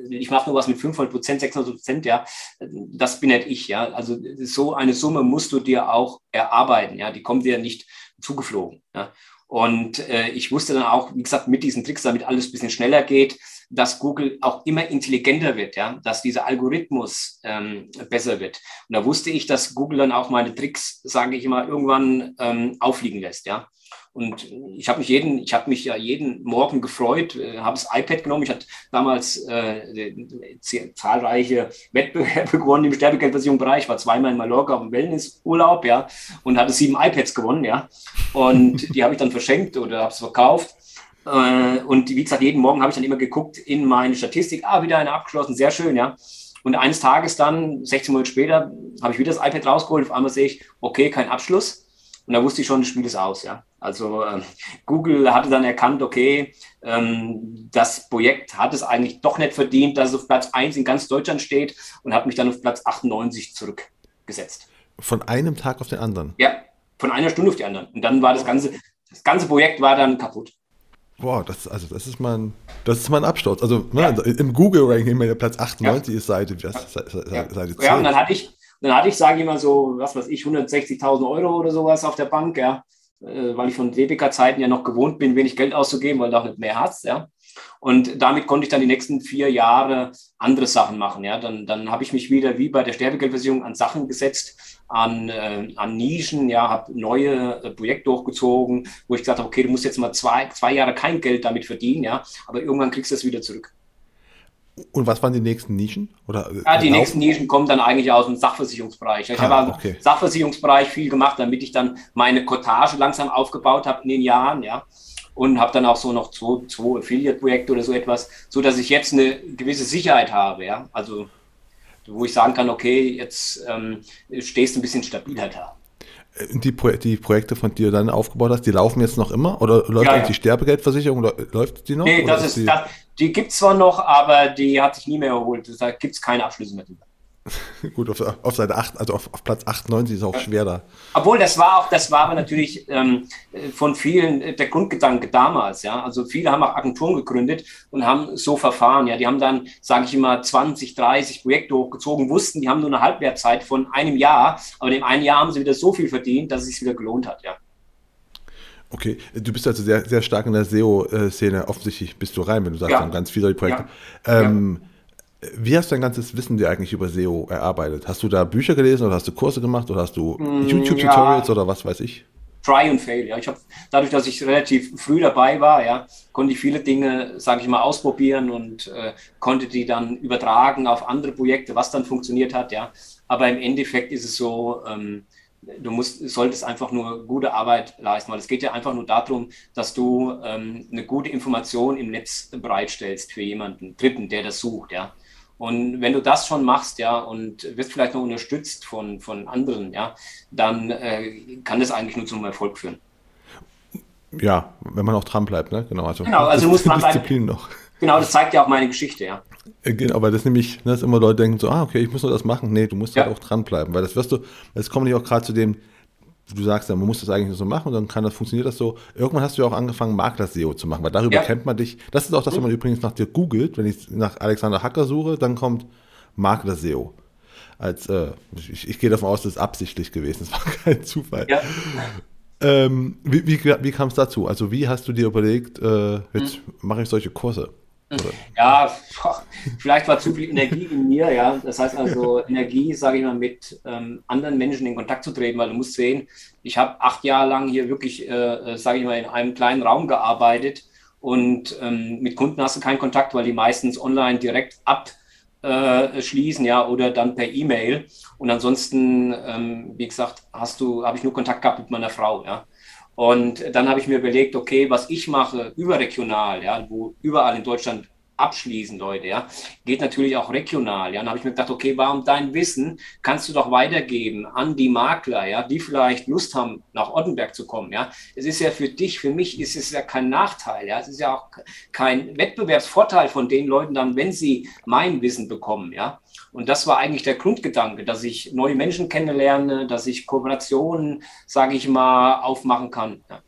ich mache nur was mit 500 Prozent, 600 Prozent, ja, das bin nicht ich, ja. Also so eine Summe musst du dir auch erarbeiten, ja. Die kommt dir nicht zugeflogen, ja. Und äh, ich wusste dann auch, wie gesagt, mit diesen Tricks, damit alles ein bisschen schneller geht, dass Google auch immer intelligenter wird, ja, dass dieser Algorithmus ähm, besser wird. Und da wusste ich, dass Google dann auch meine Tricks, sage ich immer, irgendwann ähm, auffliegen lässt, ja. Und ich habe mich jeden, ich habe mich ja jeden Morgen gefreut, äh, habe das iPad genommen. Ich hatte damals äh, zahlreiche Wettbewerbe (laughs) gewonnen im Sterbegeldversicherungsbereich. war zweimal in Mallorca auf dem Wellnessurlaub, ja, und hatte sieben iPads gewonnen, ja. Und (laughs) die habe ich dann verschenkt oder habe es verkauft. Äh, und wie gesagt, jeden Morgen habe ich dann immer geguckt in meine Statistik. Ah, wieder eine abgeschlossen, sehr schön, ja. Und eines Tages dann, 16 Monate später, habe ich wieder das iPad rausgeholt. Auf einmal sehe ich, okay, kein Abschluss. Und da wusste ich schon, das Spiel ist aus, ja. Also äh, Google hatte dann erkannt, okay, ähm, das Projekt hat es eigentlich doch nicht verdient, dass es auf Platz 1 in ganz Deutschland steht und hat mich dann auf Platz 98 zurückgesetzt. Von einem Tag auf den anderen? Ja, von einer Stunde auf die anderen. Und dann war das ganze, das ganze Projekt war dann kaputt. Boah, das, also das ist mein, das ist mein Absturz. Also ne, ja. im Google-Ranking der Platz 98 ja. ist Seite, Seite, ja. Seite 10. Ja, und dann hatte ich, dann hatte ich, sage ich mal so, was weiß ich, 160.000 Euro oder sowas auf der Bank, ja, äh, weil ich von DBK-Zeiten ja noch gewohnt bin, wenig Geld auszugeben, weil du auch nicht mehr hast, ja. Und damit konnte ich dann die nächsten vier Jahre andere Sachen machen. Ja, dann, dann habe ich mich wieder wie bei der Sterbegeldversicherung an Sachen gesetzt, an, äh, an Nischen, ja, habe neue äh, Projekte hochgezogen, wo ich gesagt habe, okay, du musst jetzt mal zwei, zwei Jahre kein Geld damit verdienen, ja, aber irgendwann kriegst du es wieder zurück. Und was waren die nächsten Nischen? Oder, äh, ja, die Laufen? nächsten Nischen kommen dann eigentlich aus dem Sachversicherungsbereich. Ich ah, habe okay. im Sachversicherungsbereich viel gemacht, damit ich dann meine Cottage langsam aufgebaut habe in den Jahren, ja. Und habe dann auch so noch zwei, zwei Affiliate-Projekte oder so etwas, so dass ich jetzt eine gewisse Sicherheit habe, ja. Also, wo ich sagen kann, okay, jetzt ähm, stehst du ein bisschen stabiler da. Die, Pro die Projekte, von dir dann aufgebaut hast, die laufen jetzt noch immer? Oder läuft ja, ja. die Sterbegeldversicherung, läuft die noch? Nee, das ist, die, das, die gibt es zwar noch, aber die hat sich nie mehr erholt. Da gibt es keine Abschlüsse mehr drüber. (laughs) Gut, auf, auf, Seite 8, also auf, auf Platz 98 ist auch schwer da. Obwohl, das war auch, das war aber natürlich ähm, von vielen äh, der Grundgedanke damals, ja. Also viele haben auch Agenturen gegründet und haben so verfahren, ja. Die haben dann, sage ich immer, 20, 30 Projekte hochgezogen, wussten, die haben nur eine Halbwertzeit von einem Jahr, aber in dem einen Jahr haben sie wieder so viel verdient, dass es sich wieder gelohnt hat, ja. Okay, du bist also sehr, sehr stark in der SEO-Szene. Offensichtlich bist du rein, wenn du sagst, ja. ganz viele Projekte. Ja. Ähm, ja. Wie hast du dein ganzes Wissen dir eigentlich über SEO erarbeitet? Hast du da Bücher gelesen oder hast du Kurse gemacht oder hast du mm, YouTube-Tutorials ja. oder was weiß ich? Try and Fail. Ja. Ich habe dadurch, dass ich relativ früh dabei war, ja, konnte ich viele Dinge, sage ich mal, ausprobieren und äh, konnte die dann übertragen auf andere Projekte, was dann funktioniert hat. Ja. Aber im Endeffekt ist es so, ähm, du musst, solltest einfach nur gute Arbeit leisten, weil es geht ja einfach nur darum, dass du ähm, eine gute Information im Netz bereitstellst für jemanden Dritten, der das sucht, ja. Und wenn du das schon machst, ja, und wirst vielleicht noch unterstützt von, von anderen, ja, dann äh, kann das eigentlich nur zum Erfolg führen. Ja, wenn man auch dran bleibt, ne? Genau, also, genau, also muss man Disziplin noch. Genau, das zeigt ja auch meine Geschichte, ja. Äh, genau, weil das nämlich, ne, dass immer Leute denken so, ah, okay, ich muss nur das machen. Nee, du musst ja. halt auch dranbleiben, weil das wirst du, es kommt nicht auch gerade zu dem, du sagst ja, man muss das eigentlich so machen und dann kann das, funktioniert das so. Irgendwann hast du ja auch angefangen, Makler-SEO zu machen, weil darüber ja. kennt man dich. Das ist auch das, was man übrigens nach dir googelt. Wenn ich nach Alexander Hacker suche, dann kommt Makler-SEO. Als, äh, ich, ich, gehe davon aus, das ist absichtlich gewesen, das war (laughs) kein Zufall. Ja. Ähm, wie, wie, wie kam es dazu? Also wie hast du dir überlegt, äh, jetzt hm. mache ich solche Kurse? Ja, vielleicht war zu viel Energie in mir, ja. Das heißt also, Energie, sage ich mal, mit ähm, anderen Menschen in Kontakt zu treten, weil du musst sehen, ich habe acht Jahre lang hier wirklich, äh, äh sage ich mal, in einem kleinen Raum gearbeitet und ähm, mit Kunden hast du keinen Kontakt, weil die meistens online direkt abschließen, äh, ja, oder dann per E-Mail. Und ansonsten, ähm, wie gesagt, hast du, habe ich nur Kontakt gehabt mit meiner Frau, ja. Und dann habe ich mir überlegt, okay, was ich mache überregional, ja, wo überall in Deutschland abschließen, Leute, ja, geht natürlich auch regional, ja. Dann habe ich mir gedacht, okay, warum dein Wissen kannst du doch weitergeben an die Makler, ja, die vielleicht Lust haben, nach Ottenberg zu kommen, ja. Es ist ja für dich, für mich ist es ja kein Nachteil, ja. Es ist ja auch kein Wettbewerbsvorteil von den Leuten dann, wenn sie mein Wissen bekommen, ja. Und das war eigentlich der Grundgedanke, dass ich neue Menschen kennenlerne, dass ich Kooperationen, sage ich mal, aufmachen kann. Ja.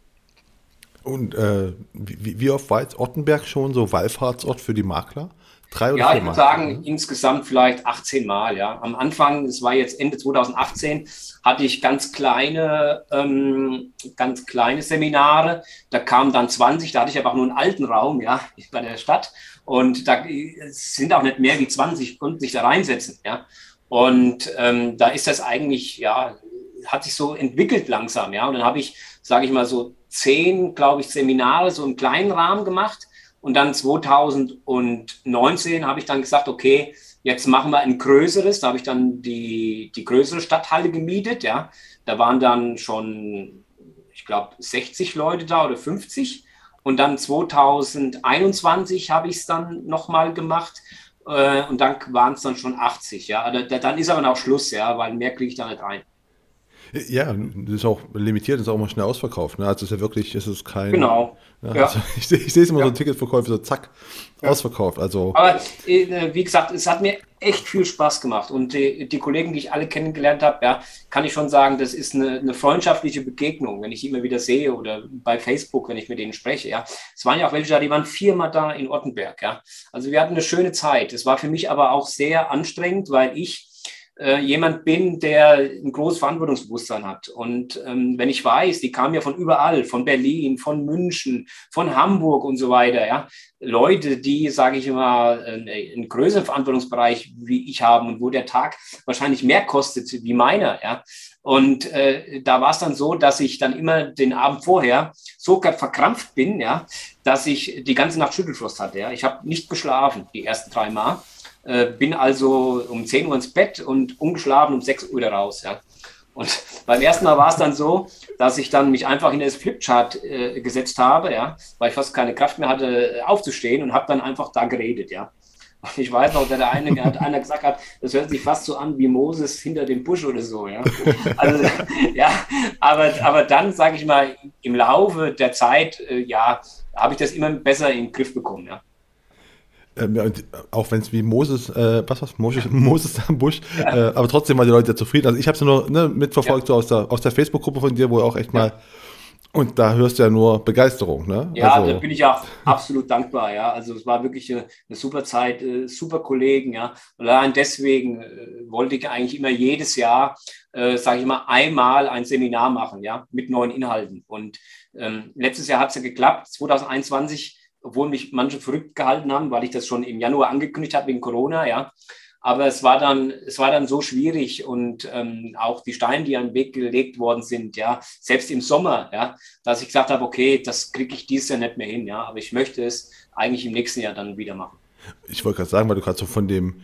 Und äh, wie, wie, oft war jetzt Ottenberg schon so Wallfahrtsort für die Makler? Drei oder ja, ich würde sagen, mhm. insgesamt vielleicht 18 Mal. Ja. Am Anfang, es war jetzt Ende 2018, hatte ich ganz kleine, ähm, ganz kleine Seminare. Da kamen dann 20, da hatte ich aber auch nur einen alten Raum, ja, (laughs) bei der Stadt. Und da sind auch nicht mehr wie 20, konnten sich da reinsetzen. Ja. Und ähm, da ist das eigentlich, ja, hat sich so entwickelt langsam. Ja. Und dann habe ich, sage ich mal, so zehn, glaube ich, Seminare so im kleinen Rahmen gemacht. Und dann 2019 habe ich dann gesagt, okay, jetzt machen wir ein größeres. Da habe ich dann die, die größere Stadthalle gemietet. Ja. Da waren dann schon, ich glaube, 60 Leute da oder 50. Und dann 2021 habe ich es dann nochmal gemacht. Äh, und dann waren es dann schon 80. Ja, da, dann ist aber auch Schluss, ja, weil mehr kriege ich da nicht rein. Ja, das ist auch limitiert, das ist auch mal schnell ausverkauft. Ne? Also es ist ja wirklich, es ist kein. Genau. Ja, ja. Also ich, ich, sehe es immer ja. so Ticketverkäufe, so zack, ausverkauft. Also. Aber äh, wie gesagt, es hat mir echt viel Spaß gemacht. Und die, die Kollegen, die ich alle kennengelernt habe, ja, kann ich schon sagen, das ist eine, eine, freundschaftliche Begegnung, wenn ich die immer wieder sehe oder bei Facebook, wenn ich mit denen spreche. Ja. Es waren ja auch welche da, die waren viermal da in Ottenberg. Ja. Also wir hatten eine schöne Zeit. Es war für mich aber auch sehr anstrengend, weil ich äh, jemand bin, der ein großes Verantwortungsbewusstsein hat. Und ähm, wenn ich weiß, die kamen ja von überall, von Berlin, von München, von Hamburg und so weiter, ja, Leute, die, sage ich immer, einen, einen größeren Verantwortungsbereich wie ich haben und wo der Tag wahrscheinlich mehr kostet wie meiner, ja. Und äh, da war es dann so, dass ich dann immer den Abend vorher so verkrampft bin, ja, dass ich die ganze Nacht Schüttelfrost hatte. Ja. Ich habe nicht geschlafen die ersten drei Mal. Äh, bin also um 10 Uhr ins Bett und umgeschlafen um 6 Uhr wieder raus. Ja. Und (laughs) beim ersten Mal war es dann so, dass ich dann mich einfach in das Flipchart äh, gesetzt habe, ja, weil ich fast keine Kraft mehr hatte, aufzustehen und habe dann einfach da geredet, ja. Und ich weiß noch, der eine hat (laughs) einer gesagt hat, das hört sich fast so an wie Moses hinter dem Busch oder so, ja. (laughs) Also, ja, aber, aber dann, sage ich mal, im Laufe der Zeit, äh, ja, habe ich das immer besser in den Griff bekommen, ja. Ähm, auch wenn es wie Moses, äh, was was (laughs) Moses, Moses am Busch, ja. äh, aber trotzdem waren die Leute zufrieden. Also ich habe es nur ne, mitverfolgt ja. so aus der, aus der Facebook-Gruppe von dir, wo auch echt mal und da hörst du ja nur Begeisterung, ne? Ja, also. da bin ich auch absolut dankbar, ja. Also es war wirklich eine, eine super Zeit, äh, super Kollegen, ja. Und allein deswegen äh, wollte ich eigentlich immer jedes Jahr, äh, sage ich mal, einmal ein Seminar machen, ja, mit neuen Inhalten. Und ähm, letztes Jahr hat es ja geklappt. 2021 obwohl mich manche verrückt gehalten haben, weil ich das schon im Januar angekündigt habe wegen Corona, ja. Aber es war dann, es war dann so schwierig und ähm, auch die Steine, die an den Weg gelegt worden sind, ja, selbst im Sommer, ja, dass ich gesagt habe, okay, das kriege ich dieses Jahr nicht mehr hin, ja, aber ich möchte es eigentlich im nächsten Jahr dann wieder machen. Ich wollte gerade sagen, weil du gerade so von dem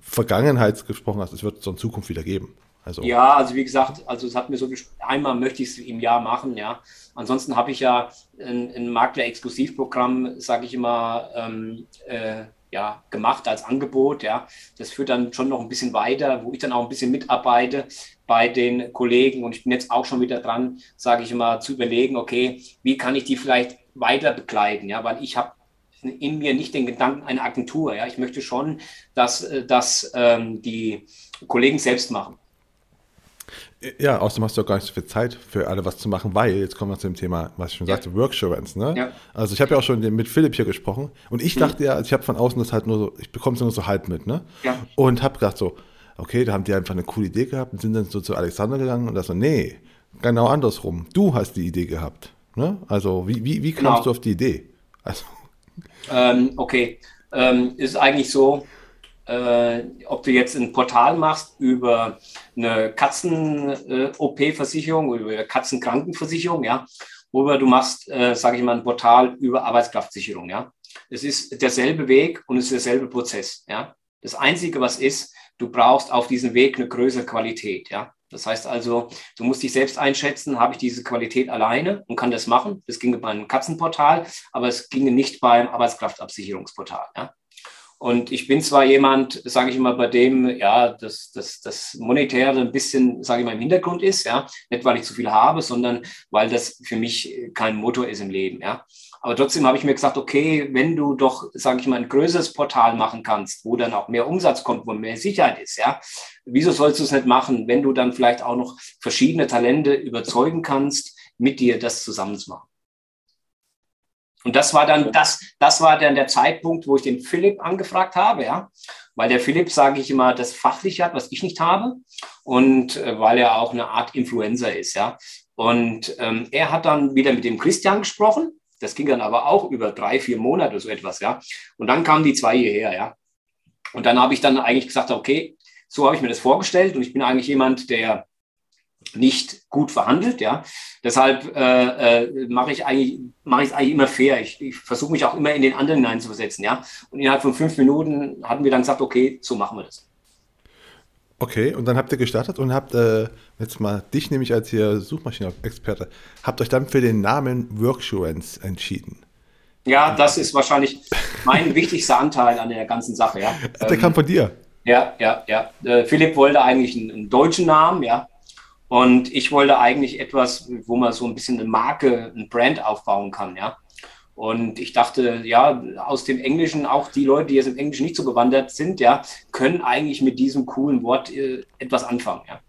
Vergangenheit gesprochen hast, es wird so in Zukunft wieder geben. Also. Ja, also wie gesagt, also es hat mir so einmal möchte ich es im Jahr machen, ja. Ansonsten habe ich ja ein, ein Makler-Exklusivprogramm, sage ich immer, ähm, äh, ja, gemacht als Angebot, ja. Das führt dann schon noch ein bisschen weiter, wo ich dann auch ein bisschen mitarbeite bei den Kollegen und ich bin jetzt auch schon wieder dran, sage ich immer, zu überlegen, okay, wie kann ich die vielleicht weiter begleiten, ja, weil ich habe in mir nicht den Gedanken einer Agentur, ja. Ich möchte schon, dass, äh, dass ähm, die Kollegen selbst machen. Ja, außerdem hast du auch gar nicht so viel Zeit für alle was zu machen, weil, jetzt kommen wir zu dem Thema, was ich schon ja. sagte, Worksurance, ne? Ja. Also ich habe ja auch schon mit Philipp hier gesprochen und ich mhm. dachte ja, also ich habe von außen das halt nur so, ich bekomme es nur so halb mit, ne? Ja. Und habe gedacht so, okay, da haben die einfach eine coole Idee gehabt und sind dann so zu Alexander gegangen und da so, nee, genau andersrum. Du hast die Idee gehabt, ne? Also wie, wie, wie kamst genau. du auf die Idee? Also. Ähm, okay, ähm, ist eigentlich so, äh, ob du jetzt ein Portal machst über eine Katzen-OP-Versicherung oder über Katzenkrankenversicherung, ja, oder du machst, äh, sage ich mal, ein Portal über Arbeitskraftsicherung, ja. Es ist derselbe Weg und es ist derselbe Prozess, ja. Das Einzige, was ist, du brauchst auf diesem Weg eine größere Qualität, ja. Das heißt also, du musst dich selbst einschätzen, habe ich diese Qualität alleine und kann das machen. Das ginge beim Katzenportal, aber es ginge nicht beim Arbeitskraftabsicherungsportal. Ja? Und ich bin zwar jemand, sage ich immer, bei dem ja das, das, das Monetäre ein bisschen, sage ich mal, im Hintergrund ist, ja, nicht weil ich zu viel habe, sondern weil das für mich kein Motor ist im Leben, ja. Aber trotzdem habe ich mir gesagt, okay, wenn du doch, sage ich mal, ein größeres Portal machen kannst, wo dann auch mehr Umsatz kommt, wo mehr Sicherheit ist, ja, wieso sollst du es nicht machen, wenn du dann vielleicht auch noch verschiedene Talente überzeugen kannst, mit dir das zusammenzumachen? Und das war dann das, das war dann der Zeitpunkt, wo ich den Philipp angefragt habe, ja, weil der Philipp, sage ich immer, das fachlich hat, was ich nicht habe, und äh, weil er auch eine Art Influencer ist, ja. Und ähm, er hat dann wieder mit dem Christian gesprochen. Das ging dann aber auch über drei, vier Monate so etwas, ja. Und dann kamen die zwei hierher, ja. Und dann habe ich dann eigentlich gesagt, okay, so habe ich mir das vorgestellt. Und ich bin eigentlich jemand, der nicht gut verhandelt, ja. Deshalb äh, äh, mache ich eigentlich mache ich es eigentlich immer fair. Ich, ich versuche mich auch immer in den anderen hineinzuversetzen, ja. Und innerhalb von fünf Minuten hatten wir dann gesagt, okay, so machen wir das. Okay, und dann habt ihr gestartet und habt äh, jetzt mal dich nämlich als hier Suchmaschinenexperte, habt euch dann für den Namen Worksurance entschieden. Ja, das ist wahrscheinlich mein (laughs) wichtigster Anteil an der ganzen Sache, ja. Der ähm, kam von dir. Ja, ja, ja. Äh, Philipp wollte eigentlich einen, einen deutschen Namen, ja. Und ich wollte eigentlich etwas, wo man so ein bisschen eine Marke, ein Brand aufbauen kann, ja. Und ich dachte, ja, aus dem Englischen, auch die Leute, die jetzt im Englischen nicht so bewandert sind, ja, können eigentlich mit diesem coolen Wort äh, etwas anfangen, ja.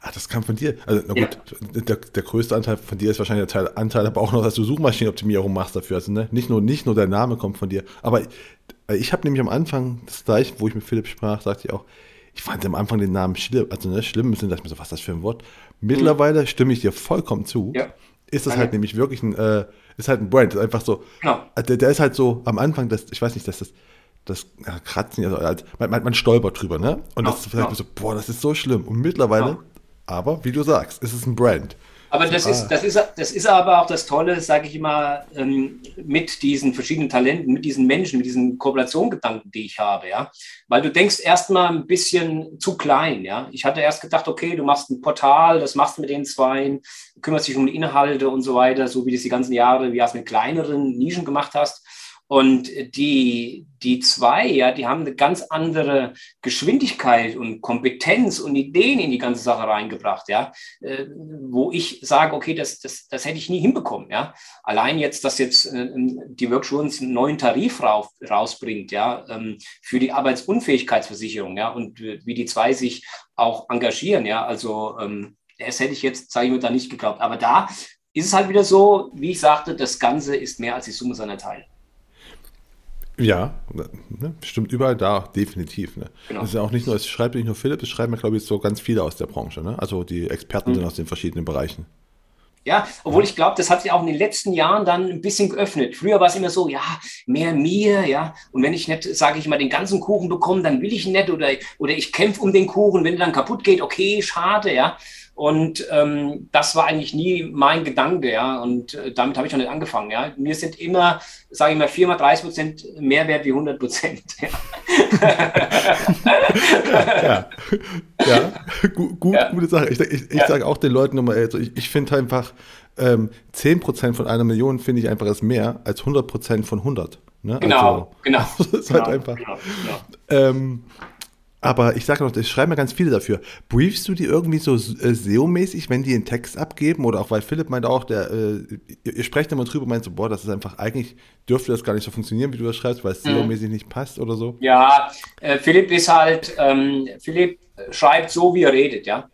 Ah, das kam von dir. Also, na gut, ja. der, der größte Anteil von dir ist wahrscheinlich der Teil, Anteil, aber auch noch, dass du Suchmaschinenoptimierung machst dafür. Also, ne? nicht, nur, nicht nur der Name kommt von dir. Aber ich habe nämlich am Anfang, das gleich, wo ich mit Philipp sprach, sagte ich auch, ich fand am Anfang den Namen schlimm, also ne, schlimm, und dachte ich mir so, was ist das für ein Wort? Mittlerweile mhm. stimme ich dir vollkommen zu. Ja. Ist das Danke. halt nämlich wirklich ein, äh, ist halt ein Brand, ist einfach so, genau. Äh, der, der, ist halt so am Anfang, das, ich weiß nicht, dass das, das ja, Kratzen, also, also man, man, man, stolpert drüber, ne? Und genau. das ist halt genau. so, boah, das ist so schlimm. Und mittlerweile, genau. aber wie du sagst, ist es ein Brand. Aber das, ist, das, ist, das ist aber auch das Tolle, sage ich immer, ähm, mit diesen verschiedenen Talenten, mit diesen Menschen, mit diesen Kooperationsgedanken, die ich habe, ja. Weil du denkst erstmal ein bisschen zu klein, ja. Ich hatte erst gedacht, okay, du machst ein Portal, das machst du mit den Zweien, kümmerst dich um die Inhalte und so weiter, so wie du es die ganzen Jahre, wie du es mit kleineren Nischen gemacht hast. Und die, die zwei, ja, die haben eine ganz andere Geschwindigkeit und Kompetenz und Ideen in die ganze Sache reingebracht, ja, äh, wo ich sage, okay, das, das, das hätte ich nie hinbekommen, ja. Allein jetzt, dass jetzt äh, die Worksurance einen neuen Tarif rauf, rausbringt, ja, ähm, für die Arbeitsunfähigkeitsversicherung, ja, und wie die zwei sich auch engagieren, ja, also ähm, das hätte ich jetzt, sage ich mir, da nicht geglaubt. Aber da ist es halt wieder so, wie ich sagte, das Ganze ist mehr als die Summe seiner Teile. Ja, ne, stimmt überall da, definitiv. Ne? Genau. Das ist ja auch nicht nur, es schreibt nicht nur Philipp, es schreiben, glaube ich, so ganz viele aus der Branche. Ne? Also die Experten mhm. sind aus den verschiedenen Bereichen. Ja, obwohl ich glaube, das hat sich auch in den letzten Jahren dann ein bisschen geöffnet. Früher war es immer so, ja, mehr mir, ja. Und wenn ich nicht, sage ich mal, den ganzen Kuchen bekomme, dann will ich ihn nicht oder, oder ich kämpfe um den Kuchen. Wenn er dann kaputt geht, okay, schade, ja. Und ähm, das war eigentlich nie mein Gedanke, ja. Und äh, damit habe ich noch nicht angefangen, ja. Mir sind immer, sage ich mal, viermal 30 Prozent mehr wert wie 100 Prozent. Ja. ja. ja. Gut, gut ja. gute Sache. Ich, ich, ich sage auch den Leuten immer, also ich, ich finde einfach, ähm, 10 Prozent von einer Million finde ich einfach ist mehr als 100 Prozent von 100. Ne? Genau, also, genau. (laughs) Das ist halt genau, halt einfach. Genau, genau. Ähm, aber ich sage noch, ich schreibe mir ganz viele dafür. Briefst du die irgendwie so äh, SEO-mäßig, wenn die einen Text abgeben? Oder auch, weil Philipp meinte auch, der, äh, ihr, ihr, sprecht immer drüber, meint so, boah, das ist einfach, eigentlich dürfte das gar nicht so funktionieren, wie du das schreibst, weil es mhm. SEO-mäßig nicht passt oder so. Ja, äh, Philipp ist halt, ähm, Philipp schreibt so, wie er redet, ja.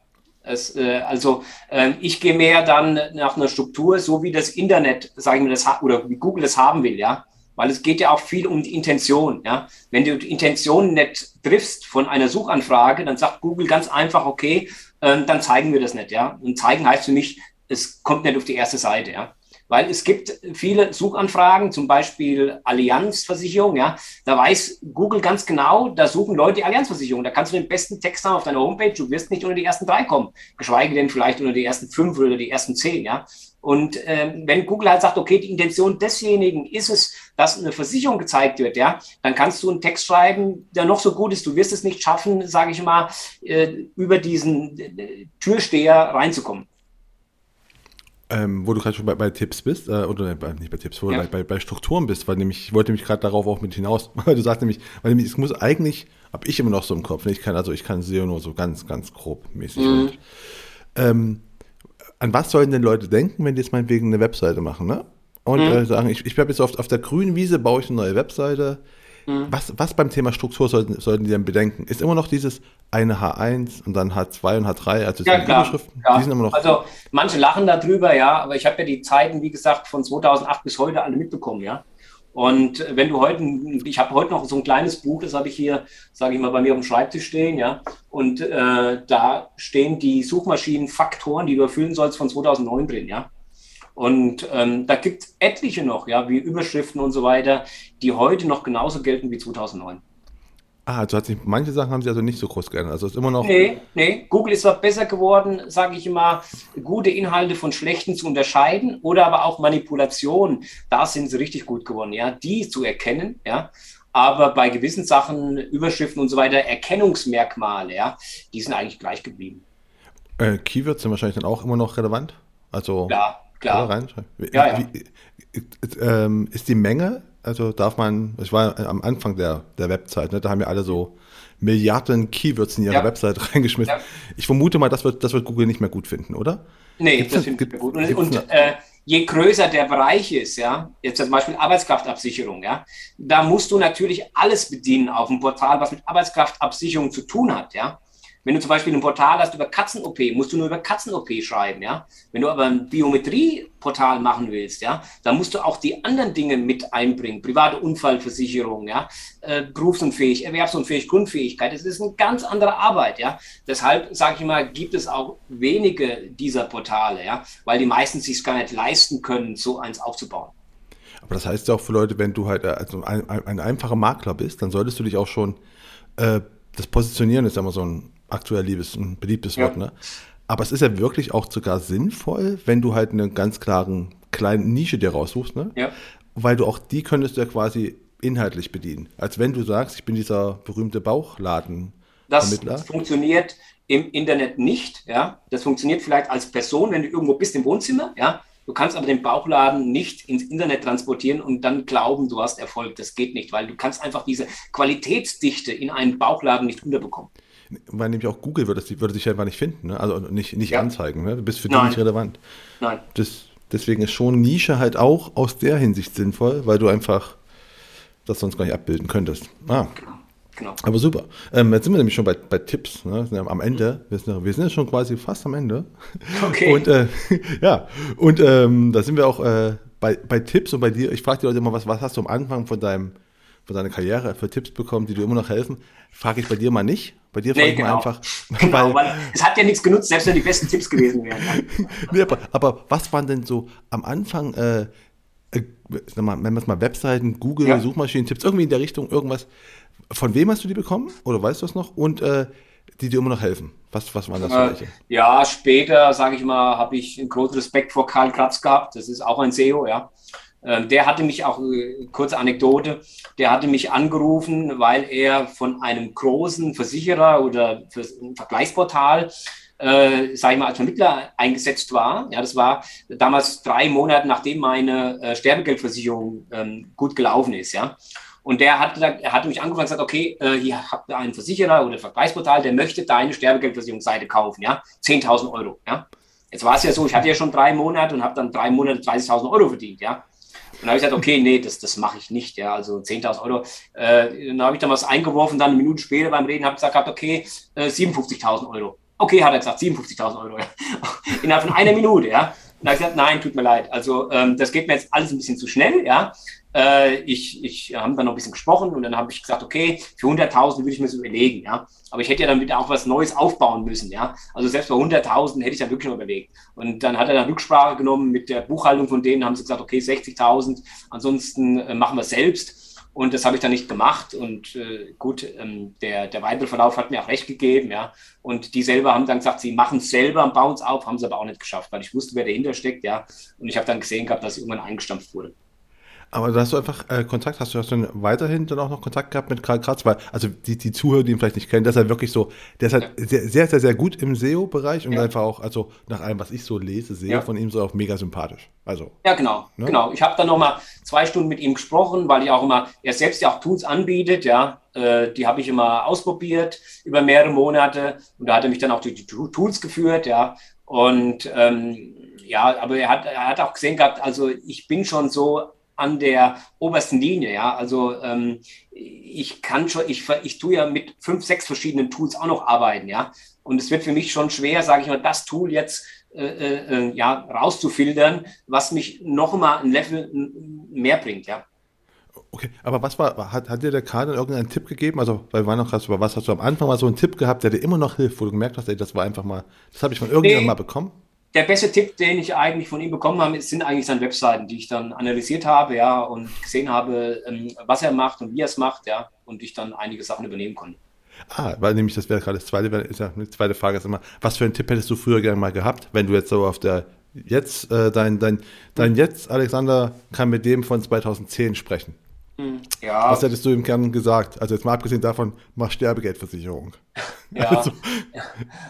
Es, äh, also äh, ich gehe mehr dann nach einer Struktur, so wie das Internet, sagen wir das, oder wie Google das haben will, ja weil es geht ja auch viel um die Intention. Ja? Wenn du die Intention nicht triffst von einer Suchanfrage, dann sagt Google ganz einfach, okay, äh, dann zeigen wir das nicht. Ja? Und zeigen heißt für mich, es kommt nicht auf die erste Seite. Ja? Weil es gibt viele Suchanfragen, zum Beispiel Allianzversicherung, ja, da weiß Google ganz genau, da suchen Leute die Allianzversicherung. Da kannst du den besten Text haben auf deiner Homepage, du wirst nicht unter die ersten drei kommen, geschweige denn vielleicht unter die ersten fünf oder die ersten zehn, ja. Und ähm, wenn Google halt sagt, okay, die Intention desjenigen ist es, dass eine Versicherung gezeigt wird, ja, dann kannst du einen Text schreiben, der noch so gut ist. Du wirst es nicht schaffen, sage ich mal, äh, über diesen äh, Türsteher reinzukommen. Ähm, wo du gerade schon bei, bei, Tipps bist, äh, oder bei, nicht bei Tipps, wo ja. du bei, bei, Strukturen bist, weil nämlich, ich wollte nämlich gerade darauf auch mit hinaus, (laughs) weil du sagst nämlich, weil nämlich, es muss eigentlich, habe ich immer noch so im Kopf, ne, ich kann, also ich kann SEO nur so ganz, ganz grob mäßig. Mhm. Und, ähm, an was sollen denn Leute denken, wenn die jetzt meinetwegen eine Webseite machen, ne? Und mhm. äh, sagen, ich, ich habe jetzt auf, auf der grünen Wiese, baue ich eine neue Webseite, Mhm. Was, was beim Thema Struktur sollten, sollten die denn bedenken? Ist immer noch dieses eine H1 und dann H2 und H3, also ja, klar, Überschriften? Ja. Die sind immer noch. Also manche lachen darüber, ja, aber ich habe ja die Zeiten, wie gesagt, von 2008 bis heute alle mitbekommen, ja. Und wenn du heute, ich habe heute noch so ein kleines Buch, das habe ich hier, sage ich mal, bei mir auf dem Schreibtisch stehen, ja. Und äh, da stehen die Suchmaschinenfaktoren, die du erfüllen sollst, von 2009 drin, ja. Und ähm, da gibt es etliche noch, ja, wie Überschriften und so weiter, die heute noch genauso gelten wie 2009. Ah, also hat sich, manche Sachen haben sie also nicht so groß geändert. Also ist immer noch. Nee, nee. Google ist zwar besser geworden, sage ich immer, gute Inhalte von schlechten zu unterscheiden oder aber auch Manipulation. Da sind sie richtig gut geworden, ja, die zu erkennen, ja. Aber bei gewissen Sachen, Überschriften und so weiter, Erkennungsmerkmale, ja, die sind eigentlich gleich geblieben. Äh, Keywords sind wahrscheinlich dann auch immer noch relevant. Also. Ja, Klar. reinschreiben. Ja, ja. Wie, ähm, ist die Menge, also darf man, ich war am Anfang der, der Website, ne, da haben ja alle so Milliarden Keywords in ihre ja. Website (laughs) reingeschmissen. Ja. Ich vermute mal, das wird, das wird Google nicht mehr gut finden, oder? Nee, gibt's das finde ich gut. Und, und äh, je größer der Bereich ist, ja, jetzt zum Beispiel Arbeitskraftabsicherung, ja, da musst du natürlich alles bedienen auf dem Portal, was mit Arbeitskraftabsicherung zu tun hat, ja. Wenn du zum Beispiel ein Portal hast über Katzen-OP, musst du nur über Katzen-OP schreiben, ja. Wenn du aber ein Biometrie-Portal machen willst, ja, dann musst du auch die anderen Dinge mit einbringen. Private Unfallversicherung, ja, äh, berufsunfähig, erwerbsunfähig, Grundfähigkeit. Das ist eine ganz andere Arbeit, ja. Deshalb, sage ich mal, gibt es auch wenige dieser Portale, ja, weil die meisten sich gar nicht leisten können, so eins aufzubauen. Aber das heißt ja auch für Leute, wenn du halt äh, also ein, ein einfacher Makler bist, dann solltest du dich auch schon äh, das Positionieren ist immer so ein aktuell liebes, ein beliebtes ja. Wort, ne? Aber es ist ja wirklich auch sogar sinnvoll, wenn du halt eine ganz klaren kleinen Nische dir raussuchst, ne? Ja. Weil du auch die könntest du ja quasi inhaltlich bedienen. Als wenn du sagst, ich bin dieser berühmte Bauchladen. Das funktioniert im Internet nicht, ja. Das funktioniert vielleicht als Person, wenn du irgendwo bist im Wohnzimmer, ja. Du kannst aber den Bauchladen nicht ins Internet transportieren und dann glauben, du hast Erfolg. Das geht nicht, weil du kannst einfach diese Qualitätsdichte in einen Bauchladen nicht unterbekommen weil nämlich auch Google würde, das, würde sich einfach nicht finden, ne? also nicht, nicht ja. anzeigen. Ne? Du bist für Nein. die nicht relevant. Nein. Das, deswegen ist schon Nische halt auch aus der Hinsicht sinnvoll, weil du einfach das sonst gar nicht abbilden könntest. Ah. Genau. Genau. Aber super. Ähm, jetzt sind wir nämlich schon bei, bei Tipps. Ne? Ja am Ende. Wir sind, wir sind ja schon quasi fast am Ende. Okay. Und äh, (laughs) ja, und ähm, da sind wir auch äh, bei, bei Tipps und bei dir. Ich frage die Leute immer, was, was hast du am Anfang von deinem von seiner Karriere für Tipps bekommen, die dir immer noch helfen. Frage ich bei dir mal nicht. Bei dir frage nee, ich genau. mal einfach. (laughs) Genau, weil, es hat ja nichts genutzt, selbst wenn die besten Tipps gewesen wären. (laughs) nee, aber, aber, was waren denn so am Anfang, äh, äh, wenn man es mal Webseiten, Google, ja. Suchmaschinen-Tipps, irgendwie in der Richtung, irgendwas. Von wem hast du die bekommen? Oder weißt du das noch? Und äh, die dir immer noch helfen? Was, was waren das für äh, welche? ja, später, sage ich mal, habe ich einen großen Respekt vor Karl Kratz gehabt. Das ist auch ein SEO, ja. Ähm, der hatte mich auch, äh, kurze Anekdote, der hatte mich angerufen, weil er von einem großen Versicherer oder Vergleichsportal, äh, sage ich mal, als Vermittler eingesetzt war. Ja, das war damals drei Monate, nachdem meine äh, Sterbegeldversicherung ähm, gut gelaufen ist. Ja. Und der hat, er hatte mich angefangen und gesagt, okay, äh, hier habt ihr einen Versicherer oder Vergleichsportal, der möchte deine Sterbegeldversicherungsseite kaufen, ja, 10.000 Euro, ja. Jetzt war es ja so, ich hatte ja schon drei Monate und habe dann drei Monate 30.000 Euro verdient, ja. Dann habe ich gesagt, okay, nee, das, das mache ich nicht, ja, also 10.000 Euro. Äh, dann habe ich dann was eingeworfen, dann eine Minute später beim Reden habe ich gesagt, okay, äh, 57.000 Euro. Okay, hat er gesagt, 57.000 Euro. Ja. (laughs) Innerhalb von einer Minute, ja. Und dann habe ich gesagt, nein, tut mir leid. Also ähm, das geht mir jetzt alles ein bisschen zu schnell, ja. Äh, ich ich habe dann noch ein bisschen gesprochen und dann habe ich gesagt, okay, für 100.000 würde ich mir so überlegen, ja. Aber ich hätte ja dann wieder auch was Neues aufbauen müssen, ja. Also selbst bei 100.000 hätte ich dann wirklich noch überlegt. Und dann hat er dann Rücksprache genommen mit der Buchhaltung von denen, haben sie gesagt, okay, 60.000, ansonsten äh, machen wir es selbst. Und das habe ich dann nicht gemacht. Und äh, gut, ähm, der, der weitere Verlauf hat mir auch recht gegeben, ja. Und die selber haben dann gesagt, sie machen es selber und bauen es auf, haben sie aber auch nicht geschafft, weil ich wusste, wer dahinter steckt, ja. Und ich habe dann gesehen gehabt, dass es irgendwann eingestampft wurde. Aber da hast du einfach äh, Kontakt, hast du, hast du weiterhin dann auch noch Kontakt gehabt mit Karl Kratz, weil, also die, die Zuhörer, die ihn vielleicht nicht kennen, der ist halt wirklich so, der ist halt ja. sehr, sehr, sehr, sehr gut im SEO-Bereich und ja. einfach auch, also nach allem, was ich so lese, sehe ja. von ihm so auch mega sympathisch. Also. Ja, genau, ne? genau. Ich habe dann nochmal zwei Stunden mit ihm gesprochen, weil ich auch immer, er selbst ja auch Tools anbietet, ja, äh, die habe ich immer ausprobiert über mehrere Monate und da hat er mich dann auch durch die Tools geführt, ja, und ähm, ja, aber er hat, er hat auch gesehen gehabt, also ich bin schon so an der obersten Linie, ja. Also ähm, ich kann schon, ich, ich tue ja mit fünf, sechs verschiedenen Tools auch noch arbeiten, ja. Und es wird für mich schon schwer, sage ich mal, das Tool jetzt äh, äh, äh ja, rauszufiltern, was mich noch mal ein Level mehr bringt, ja. Okay, aber was war, hat, hat dir der Karl irgendeinen Tipp gegeben? Also, weil war noch krass, was hast du am Anfang mal so einen Tipp gehabt, der dir immer noch hilft, wo du gemerkt hast, ey, das war einfach mal, das habe ich von irgendjemandem nee. mal bekommen? Der beste Tipp, den ich eigentlich von ihm bekommen habe, sind eigentlich seine Webseiten, die ich dann analysiert habe, ja, und gesehen habe, ähm, was er macht und wie er es macht, ja, und ich dann einige Sachen übernehmen konnte. Ah, weil nämlich das wäre gerade das zweite, die zweite Frage ist immer, was für einen Tipp hättest du früher gerne mal gehabt, wenn du jetzt so auf der jetzt äh, dein dein dein jetzt Alexander kann mit dem von 2010 sprechen. Hm, ja. Was hättest du ihm gern gesagt? Also jetzt mal abgesehen davon, mach Sterbegeldversicherung. (laughs) Ja, also.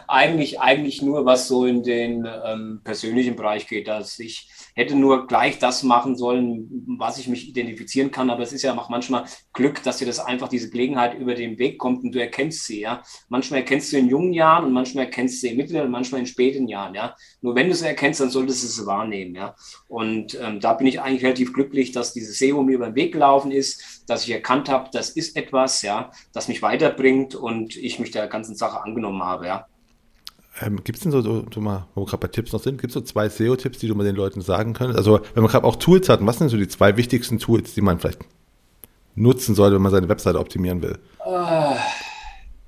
eigentlich, eigentlich nur, was so in den ähm, persönlichen Bereich geht, dass ich hätte nur gleich das machen sollen, was ich mich identifizieren kann. Aber es ist ja auch manchmal Glück, dass dir das einfach diese Gelegenheit über den Weg kommt und du erkennst sie. Ja, manchmal erkennst du in jungen Jahren und manchmal erkennst du in mittleren und manchmal in späten Jahren. Ja, nur wenn du es erkennst, dann solltest du es wahrnehmen. Ja, und ähm, da bin ich eigentlich relativ glücklich, dass dieses SEO mir über den Weg gelaufen ist, dass ich erkannt habe, das ist etwas, ja, das mich weiterbringt und ich mich der ganzen Sache angenommen habe. Ja. Ähm, gibt es denn so, so, so mal, wo wir gerade bei Tipps noch sind, gibt es so zwei SEO-Tipps, die du mal den Leuten sagen könntest? Also, wenn man gerade auch Tools hat, was sind so die zwei wichtigsten Tools, die man vielleicht nutzen sollte, wenn man seine Webseite optimieren will? Uh,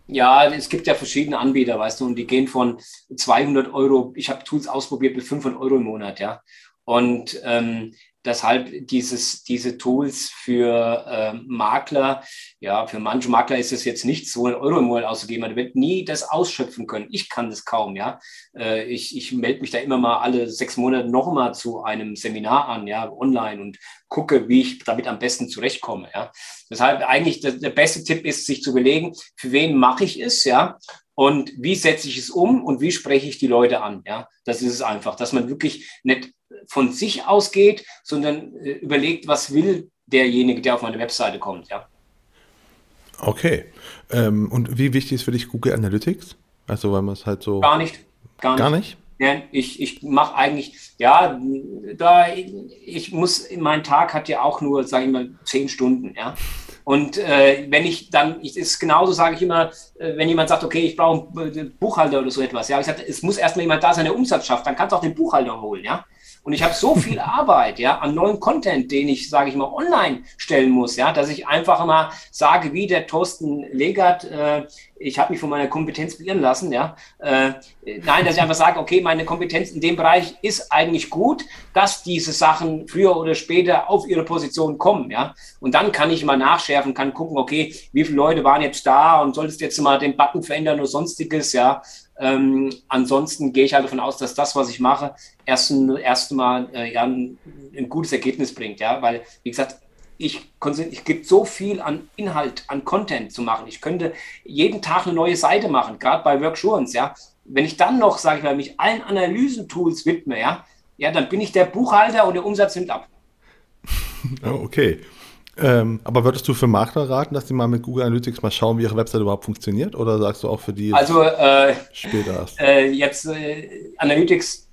ja, es gibt ja verschiedene Anbieter, weißt du, und die gehen von 200 Euro, ich habe Tools ausprobiert, bis 500 Euro im Monat, ja. Und ähm, deshalb dieses, diese Tools für äh, Makler, ja, für manche Makler ist es jetzt nicht so ein Euro im Monat auszugeben, man wird nie das ausschöpfen können. Ich kann das kaum, ja. Äh, ich ich melde mich da immer mal alle sechs Monate nochmal zu einem Seminar an, ja, online und gucke, wie ich damit am besten zurechtkomme, ja. Deshalb eigentlich der, der beste Tipp ist, sich zu überlegen, für wen mache ich es, ja, und wie setze ich es um und wie spreche ich die Leute an? Ja, das ist es einfach, dass man wirklich nicht von sich ausgeht, sondern äh, überlegt, was will derjenige, der auf meine Webseite kommt. Ja. Okay. Ähm, und wie wichtig ist für dich Google Analytics? Also, weil man es halt so. Gar nicht. Gar nicht. Gar nicht? Ja, ich, ich mache eigentlich, ja, da ich muss, mein Tag hat ja auch nur, sage ich mal, zehn Stunden, ja. Und äh, wenn ich dann, ich ist genauso, sage ich immer, äh, wenn jemand sagt, okay, ich brauche einen Buchhalter oder so etwas, ja, ich sage, es muss erstmal jemand da sein, der Umsatz schafft, dann kannst du auch den Buchhalter holen, ja. Und ich habe so viel (laughs) Arbeit, ja, an neuen Content, den ich, sage ich mal, online stellen muss, ja, dass ich einfach mal sage, wie der Thorsten Legert, äh, ich habe mich von meiner Kompetenz beirren lassen, ja. Äh, nein, dass ich einfach sage, okay, meine Kompetenz in dem Bereich ist eigentlich gut, dass diese Sachen früher oder später auf ihre Position kommen, ja. Und dann kann ich mal nachschärfen, kann gucken, okay, wie viele Leute waren jetzt da und solltest jetzt mal den Button verändern oder sonstiges, ja. Ähm, ansonsten gehe ich halt davon aus, dass das, was ich mache, erst, erst äh, ja, ein, ein, gutes Ergebnis bringt, ja, weil, wie gesagt, ich, ich gibt so viel an Inhalt, an Content zu machen. Ich könnte jeden Tag eine neue Seite machen, gerade bei Worksurance, ja. Wenn ich dann noch, sage ich mal, mich allen Analysentools widme, ja, ja, dann bin ich der Buchhalter und der Umsatz nimmt ab. (laughs) okay. Ähm, aber würdest du für Makler raten, dass die mal mit Google Analytics mal schauen, wie ihre Website überhaupt funktioniert? Oder sagst du auch für die also, äh, später? Äh, jetzt äh, Analytics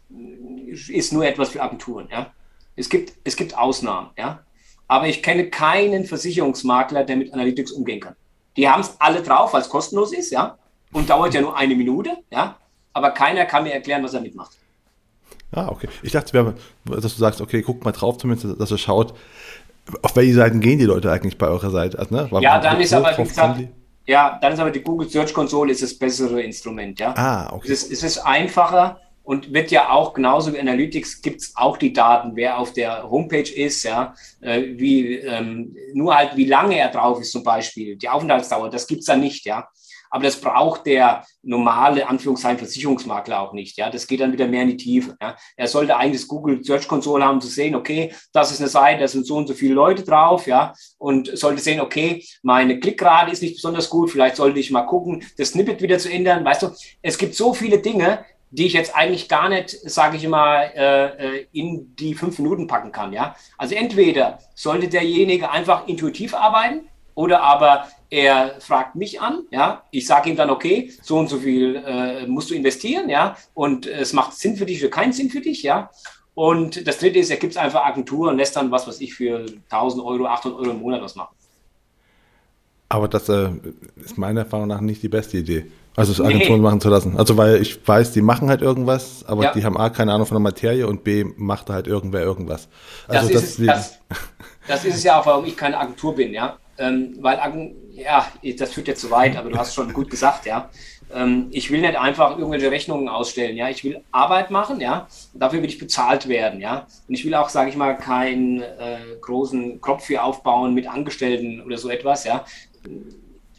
ist nur etwas für Agenturen, ja. Es gibt, es gibt Ausnahmen, ja. Aber ich kenne keinen Versicherungsmakler, der mit Analytics umgehen kann. Die haben es alle drauf, weil es kostenlos ist, ja. Und dauert ja nur eine Minute, ja. Aber keiner kann mir erklären, was er mitmacht. Ah, okay. Ich dachte, dass du sagst, okay, guck mal drauf, zumindest, dass er schaut, auf welche Seiten gehen die Leute eigentlich bei eurer Seite? Also, ne? Ja, dann ist aber, wie gesagt, ja, dann ist aber die Google Search Console ist das bessere Instrument, ja. Ah, okay. Es ist, es ist einfacher und wird ja auch genauso wie Analytics gibt es auch die Daten, wer auf der Homepage ist, ja, äh, wie ähm, nur halt wie lange er drauf ist zum Beispiel, die Aufenthaltsdauer, das gibt es da nicht, ja. Aber das braucht der normale Anführungszeichen Versicherungsmakler auch nicht. Ja, das geht dann wieder mehr in die Tiefe. Ja. Er sollte eigentlich das Google Search Console haben, um zu sehen, okay, das ist eine Seite, da sind so und so viele Leute drauf, ja, und sollte sehen, okay, meine Klickrate ist nicht besonders gut, vielleicht sollte ich mal gucken, das Snippet wieder zu ändern. Weißt du, es gibt so viele Dinge, die ich jetzt eigentlich gar nicht, sage ich immer, äh, äh, in die fünf Minuten packen kann. Ja? Also entweder sollte derjenige einfach intuitiv arbeiten oder aber er fragt mich an, ja, ich sage ihm dann, okay, so und so viel äh, musst du investieren, ja, und es macht Sinn für dich oder keinen Sinn für dich, ja. Und das dritte ist, er gibt es einfach Agentur und lässt dann was, was ich für 1000 Euro, 800 Euro im Monat was machen. Aber das äh, ist meiner Erfahrung nach nicht die beste Idee. Also es Agenturen nee. machen zu lassen. Also weil ich weiß, die machen halt irgendwas, aber ja. die haben A, keine Ahnung von der Materie und B, macht halt irgendwer irgendwas. Also das, ist, das, das ist es ja auch, warum ich keine Agentur bin, ja. Ähm, weil, ja, das führt jetzt zu weit, aber du hast schon gut gesagt, ja. Ähm, ich will nicht einfach irgendwelche Rechnungen ausstellen, ja. Ich will Arbeit machen, ja. Dafür will ich bezahlt werden, ja. Und ich will auch, sage ich mal, keinen äh, großen Kopf hier aufbauen mit Angestellten oder so etwas, ja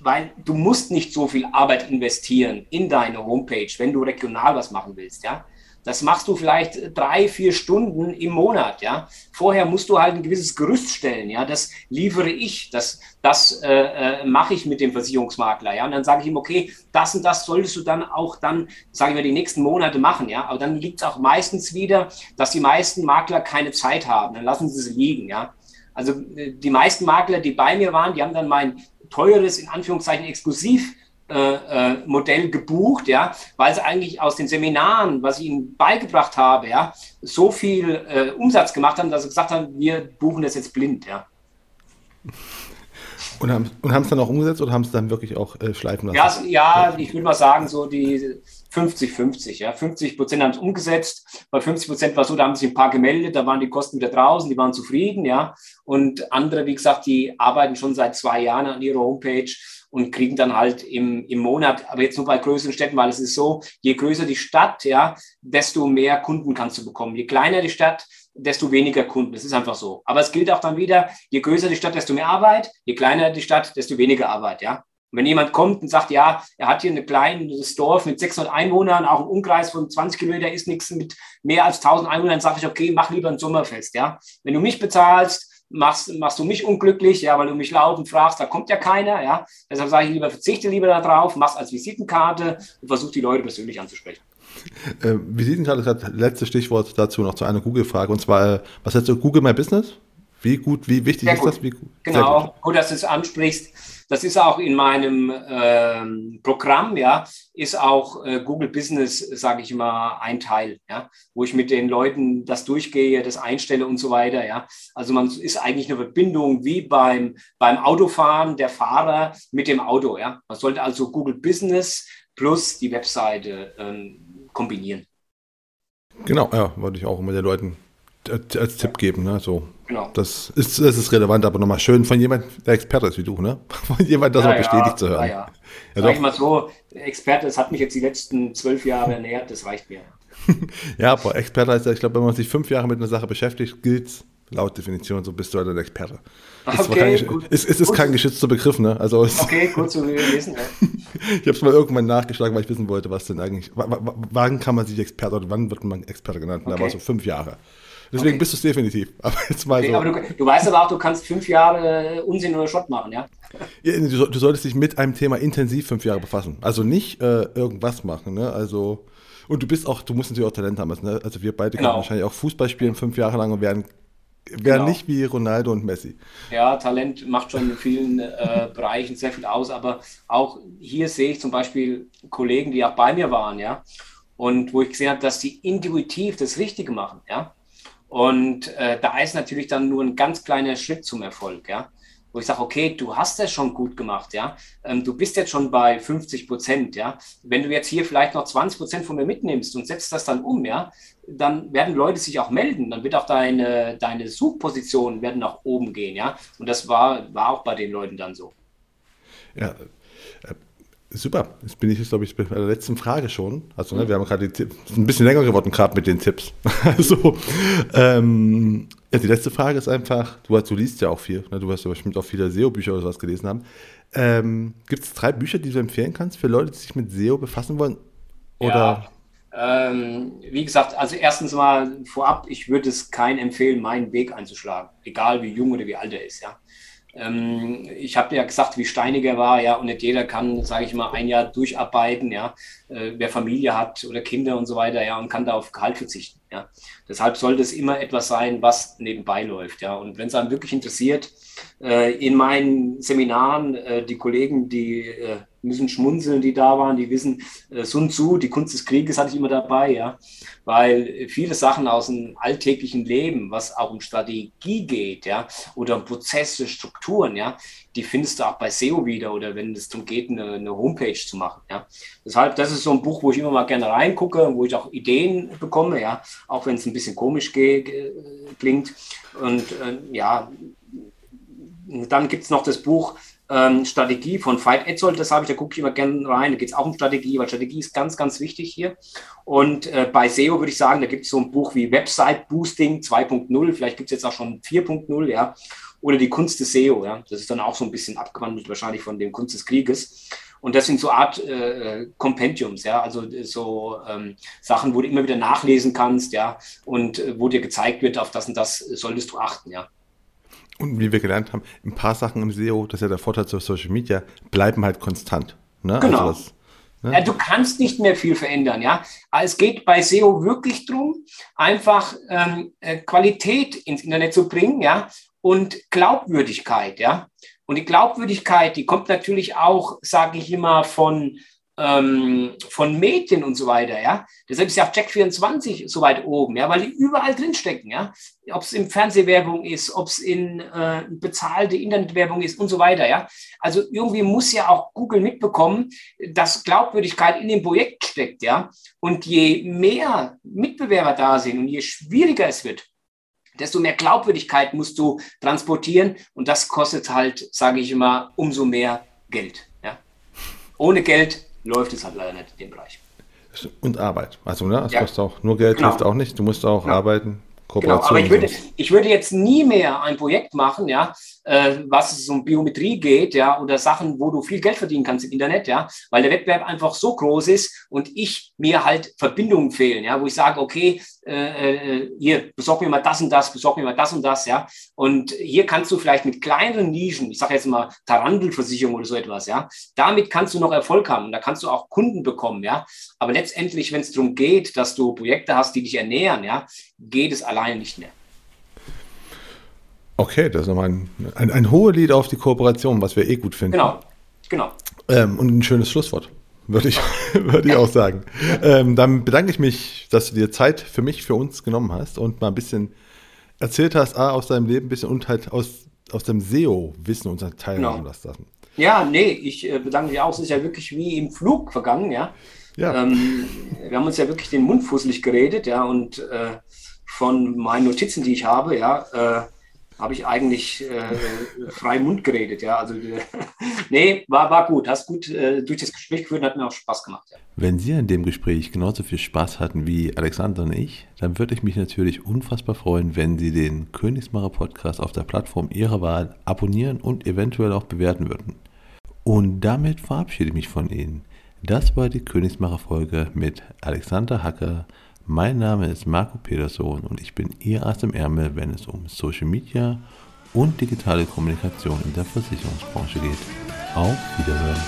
weil du musst nicht so viel Arbeit investieren in deine Homepage, wenn du regional was machen willst, ja. Das machst du vielleicht drei, vier Stunden im Monat, ja. Vorher musst du halt ein gewisses Gerüst stellen, ja. Das liefere ich, das, das äh, äh, mache ich mit dem Versicherungsmakler, ja. Und dann sage ich ihm, okay, das und das solltest du dann auch dann, sagen wir, die nächsten Monate machen, ja. Aber dann liegt es auch meistens wieder, dass die meisten Makler keine Zeit haben. Dann lassen sie sie liegen, ja. Also äh, die meisten Makler, die bei mir waren, die haben dann mein teures, in Anführungszeichen, exklusiv äh, äh, Modell gebucht, ja, weil sie eigentlich aus den Seminaren, was ich ihnen beigebracht habe, ja, so viel äh, Umsatz gemacht haben, dass sie gesagt haben, wir buchen das jetzt blind, ja. Und haben und es dann auch umgesetzt oder haben es dann wirklich auch äh, schleifen lassen? Ja, ja, ich würde mal sagen, so die 50-50. Ja. 50 Prozent haben es umgesetzt. Bei 50 Prozent war so, da haben sich ein paar gemeldet, da waren die Kosten wieder draußen, die waren zufrieden. ja. Und andere, wie gesagt, die arbeiten schon seit zwei Jahren an ihrer Homepage und kriegen dann halt im, im Monat, aber jetzt nur bei größeren Städten, weil es ist so, je größer die Stadt, ja, desto mehr Kunden kannst du bekommen. Je kleiner die Stadt, desto weniger Kunden. Das ist einfach so. Aber es gilt auch dann wieder, je größer die Stadt, desto mehr Arbeit, je kleiner die Stadt, desto weniger Arbeit, ja. Und wenn jemand kommt und sagt, ja, er hat hier ein kleines Dorf mit 600 Einwohnern, auch ein Umkreis von 20 Kilometer ist nichts mit mehr als 1000 Einwohnern, dann sage ich, okay, mach lieber ein Sommerfest, ja. Wenn du mich bezahlst, machst, machst du mich unglücklich, ja, weil du mich laufend fragst, da kommt ja keiner, ja. Deshalb sage ich lieber, verzichte lieber darauf, mach's als Visitenkarte und versuch die Leute persönlich anzusprechen. Äh, Visitenkarte ist das letzte Stichwort dazu noch zu einer Google-Frage. Und zwar, was heißt so Google My Business? Wie gut, wie wichtig Sehr ist gut. das? Wie gut? Genau, gut. gut, dass du es ansprichst. Das ist auch in meinem ähm, Programm, ja, ist auch äh, Google Business, sage ich mal, ein Teil, ja, wo ich mit den Leuten das durchgehe, das einstelle und so weiter, ja. Also man ist eigentlich eine Verbindung wie beim, beim Autofahren der Fahrer mit dem Auto, ja. Man sollte also Google Business plus die Webseite ähm, kombinieren. Genau, ja, wollte ich auch mit den Leuten als Tipp geben. Ne? So. Genau. Das ist, das ist relevant, aber nochmal schön von jemandem, der Experte ist wie du, ne? (laughs) Von jemandem das ja, auch bestätigt ja, zu hören. Ja, ja. Sag ich mal so, Experte, das hat mich jetzt die letzten zwölf Jahre ernährt, das reicht mir. (laughs) ja, aber Experte heißt ja, ich glaube, wenn man sich fünf Jahre mit einer Sache beschäftigt, gilt laut Definition, so bist du halt ein Experte. Ist okay, kein, gut. Ist, ist, ist kein geschützter Begriff, ne? Also okay, gut zu lesen. Ja. (laughs) ich habe es mal irgendwann nachgeschlagen, weil ich wissen wollte, was denn eigentlich, wann kann man sich Experte oder wann wird man Experte genannt? Okay. Da war so fünf Jahre. Deswegen okay. bist du es definitiv. (laughs) Aber jetzt mal okay, so. Aber du, du, weißt aber auch, du kannst fünf Jahre Unsinn oder Schrott machen, ja? ja du, du, solltest dich mit einem Thema intensiv fünf Jahre befassen. Also nicht äh, irgendwas machen, ne? Also und du bist auch, du musst natürlich auch Talent haben. Also, ne? also wir beide genau. können wahrscheinlich auch Fußball spielen fünf Jahre lang und werden Wäre genau. nicht wie Ronaldo und Messi. Ja, Talent macht schon in vielen äh, Bereichen sehr viel aus, aber auch hier sehe ich zum Beispiel Kollegen, die auch bei mir waren, ja, und wo ich gesehen habe, dass die intuitiv das Richtige machen, ja. Und äh, da ist natürlich dann nur ein ganz kleiner Schritt zum Erfolg, ja. Wo ich sage, okay, du hast das schon gut gemacht, ja. Ähm, du bist jetzt schon bei 50 Prozent, ja. Wenn du jetzt hier vielleicht noch 20 Prozent von mir mitnimmst und setzt das dann um, ja, dann werden Leute sich auch melden. Dann wird auch deine, deine Suchpositionen werden nach oben gehen, ja. Und das war, war auch bei den Leuten dann so. Ja, Super, jetzt bin ich jetzt, glaube ich, bei der letzten Frage schon. Also, ne, wir haben gerade ein bisschen länger geworden, gerade mit den Tipps. (laughs) also, ähm, ja, die letzte Frage ist einfach: Du, du liest ja auch viel, ne? du hast ja bestimmt auch viele SEO-Bücher oder sowas gelesen haben. Ähm, Gibt es drei Bücher, die du empfehlen kannst für Leute, die sich mit SEO befassen wollen? Oder? Ja, ähm, wie gesagt, also erstens mal vorab, ich würde es keinen empfehlen, meinen Weg einzuschlagen, egal wie jung oder wie alt er ist, ja. Ähm, ich habe ja gesagt, wie steinig er war, ja, und nicht jeder kann, sage ich mal, ein Jahr durcharbeiten, ja, äh, wer Familie hat oder Kinder und so weiter, ja, und kann da auf Gehalt verzichten, ja. Deshalb sollte es immer etwas sein, was nebenbei läuft, ja. Und wenn es einem wirklich interessiert, äh, in meinen Seminaren, äh, die Kollegen, die äh, müssen schmunzeln, die da waren, die wissen, äh, Sun Tzu, die Kunst des Krieges hatte ich immer dabei, ja, weil viele Sachen aus dem alltäglichen Leben, was auch um Strategie geht, ja, oder um Prozesse, Strukturen, ja, die findest du auch bei SEO wieder oder wenn es darum geht, eine, eine, Homepage zu machen, ja. Deshalb, das ist so ein Buch, wo ich immer mal gerne reingucke, wo ich auch Ideen bekomme, ja, auch wenn es ein bisschen komisch klingt und äh, ja, dann gibt es noch das Buch ähm, Strategie von Veit Etzold, das habe ich, da gucke ich immer gerne rein. Da geht es auch um Strategie, weil Strategie ist ganz, ganz wichtig hier. Und äh, bei SEO würde ich sagen, da gibt es so ein Buch wie Website Boosting 2.0, vielleicht gibt es jetzt auch schon 4.0, ja. Oder die Kunst des SEO, ja. Das ist dann auch so ein bisschen abgewandelt wahrscheinlich von dem Kunst des Krieges. Und das sind so Art äh, Compendiums, ja, also so ähm, Sachen, wo du immer wieder nachlesen kannst, ja, und äh, wo dir gezeigt wird, auf das und das solltest du achten, ja. Und wie wir gelernt haben, ein paar Sachen im SEO, das ist ja der Vorteil zu Social Media, bleiben halt konstant. Ne? Also genau. Also das, ne? ja, du kannst nicht mehr viel verändern, ja. Aber es geht bei SEO wirklich darum, einfach ähm, äh, Qualität ins Internet zu bringen, ja, und Glaubwürdigkeit, ja. Und die Glaubwürdigkeit, die kommt natürlich auch, sage ich immer, von ähm, von Medien und so weiter, ja. Deshalb ist ja auch Check24 so weit oben, ja, weil die überall drinstecken, ja. Ob es in Fernsehwerbung ist, ob es in äh, bezahlte Internetwerbung ist und so weiter, ja. Also irgendwie muss ja auch Google mitbekommen, dass Glaubwürdigkeit in dem Projekt steckt, ja. Und je mehr Mitbewerber da sind und je schwieriger es wird, desto mehr Glaubwürdigkeit musst du transportieren und das kostet halt, sage ich immer, umso mehr Geld. Ja? Ohne Geld läuft es halt leider nicht in dem Bereich. Und Arbeit. Also, ne, es ja. kostet auch nur Geld, genau. hilft auch nicht. Du musst auch genau. arbeiten. Genau, aber ich würde, ich würde jetzt nie mehr ein Projekt machen, ja, äh, was es um Biometrie geht, ja, oder Sachen, wo du viel Geld verdienen kannst im Internet, ja, weil der Wettbewerb einfach so groß ist und ich mir halt Verbindungen fehlen, ja, wo ich sage, okay, äh, äh, hier, besorg mir mal das und das, besorg mir mal das und das, ja. Und hier kannst du vielleicht mit kleineren Nischen, ich sage jetzt mal Tarandelversicherung oder so etwas, ja, damit kannst du noch Erfolg haben und da kannst du auch Kunden bekommen, ja. Aber letztendlich, wenn es darum geht, dass du Projekte hast, die dich ernähren, ja, geht es alleine nicht mehr. Okay, das ist nochmal ein, ein, ein hohes Lied auf die Kooperation, was wir eh gut finden. Genau, genau. Ähm, und ein schönes Schlusswort, würde ich, (laughs) würde ich auch sagen. Ähm, dann bedanke ich mich, dass du dir Zeit für mich, für uns genommen hast und mal ein bisschen erzählt hast, A, aus deinem Leben ein bisschen und halt aus, aus dem SEO-Wissen uns teilhaben genau. lassen. Ja, nee, ich äh, bedanke mich auch. Es ist ja wirklich wie im Flug vergangen, ja. ja. Ähm, wir haben uns ja wirklich den Mund fusselig geredet, ja, und äh, von meinen Notizen, die ich habe, ja, äh, habe ich eigentlich äh, frei Mund geredet, ja. Also äh, (laughs) nee, war, war gut. Hast gut äh, durch das Gespräch geführt, hat mir auch Spaß gemacht. Ja. Wenn Sie an dem Gespräch genauso viel Spaß hatten wie Alexander und ich, dann würde ich mich natürlich unfassbar freuen, wenn Sie den Königsmacher Podcast auf der Plattform Ihrer Wahl abonnieren und eventuell auch bewerten würden. Und damit verabschiede ich mich von Ihnen. Das war die Königsmacher Folge mit Alexander Hacker, mein Name ist Marco Peterson und ich bin Ihr Ass im Ärmel, wenn es um Social Media und digitale Kommunikation in der Versicherungsbranche geht. Auf Wiederhören.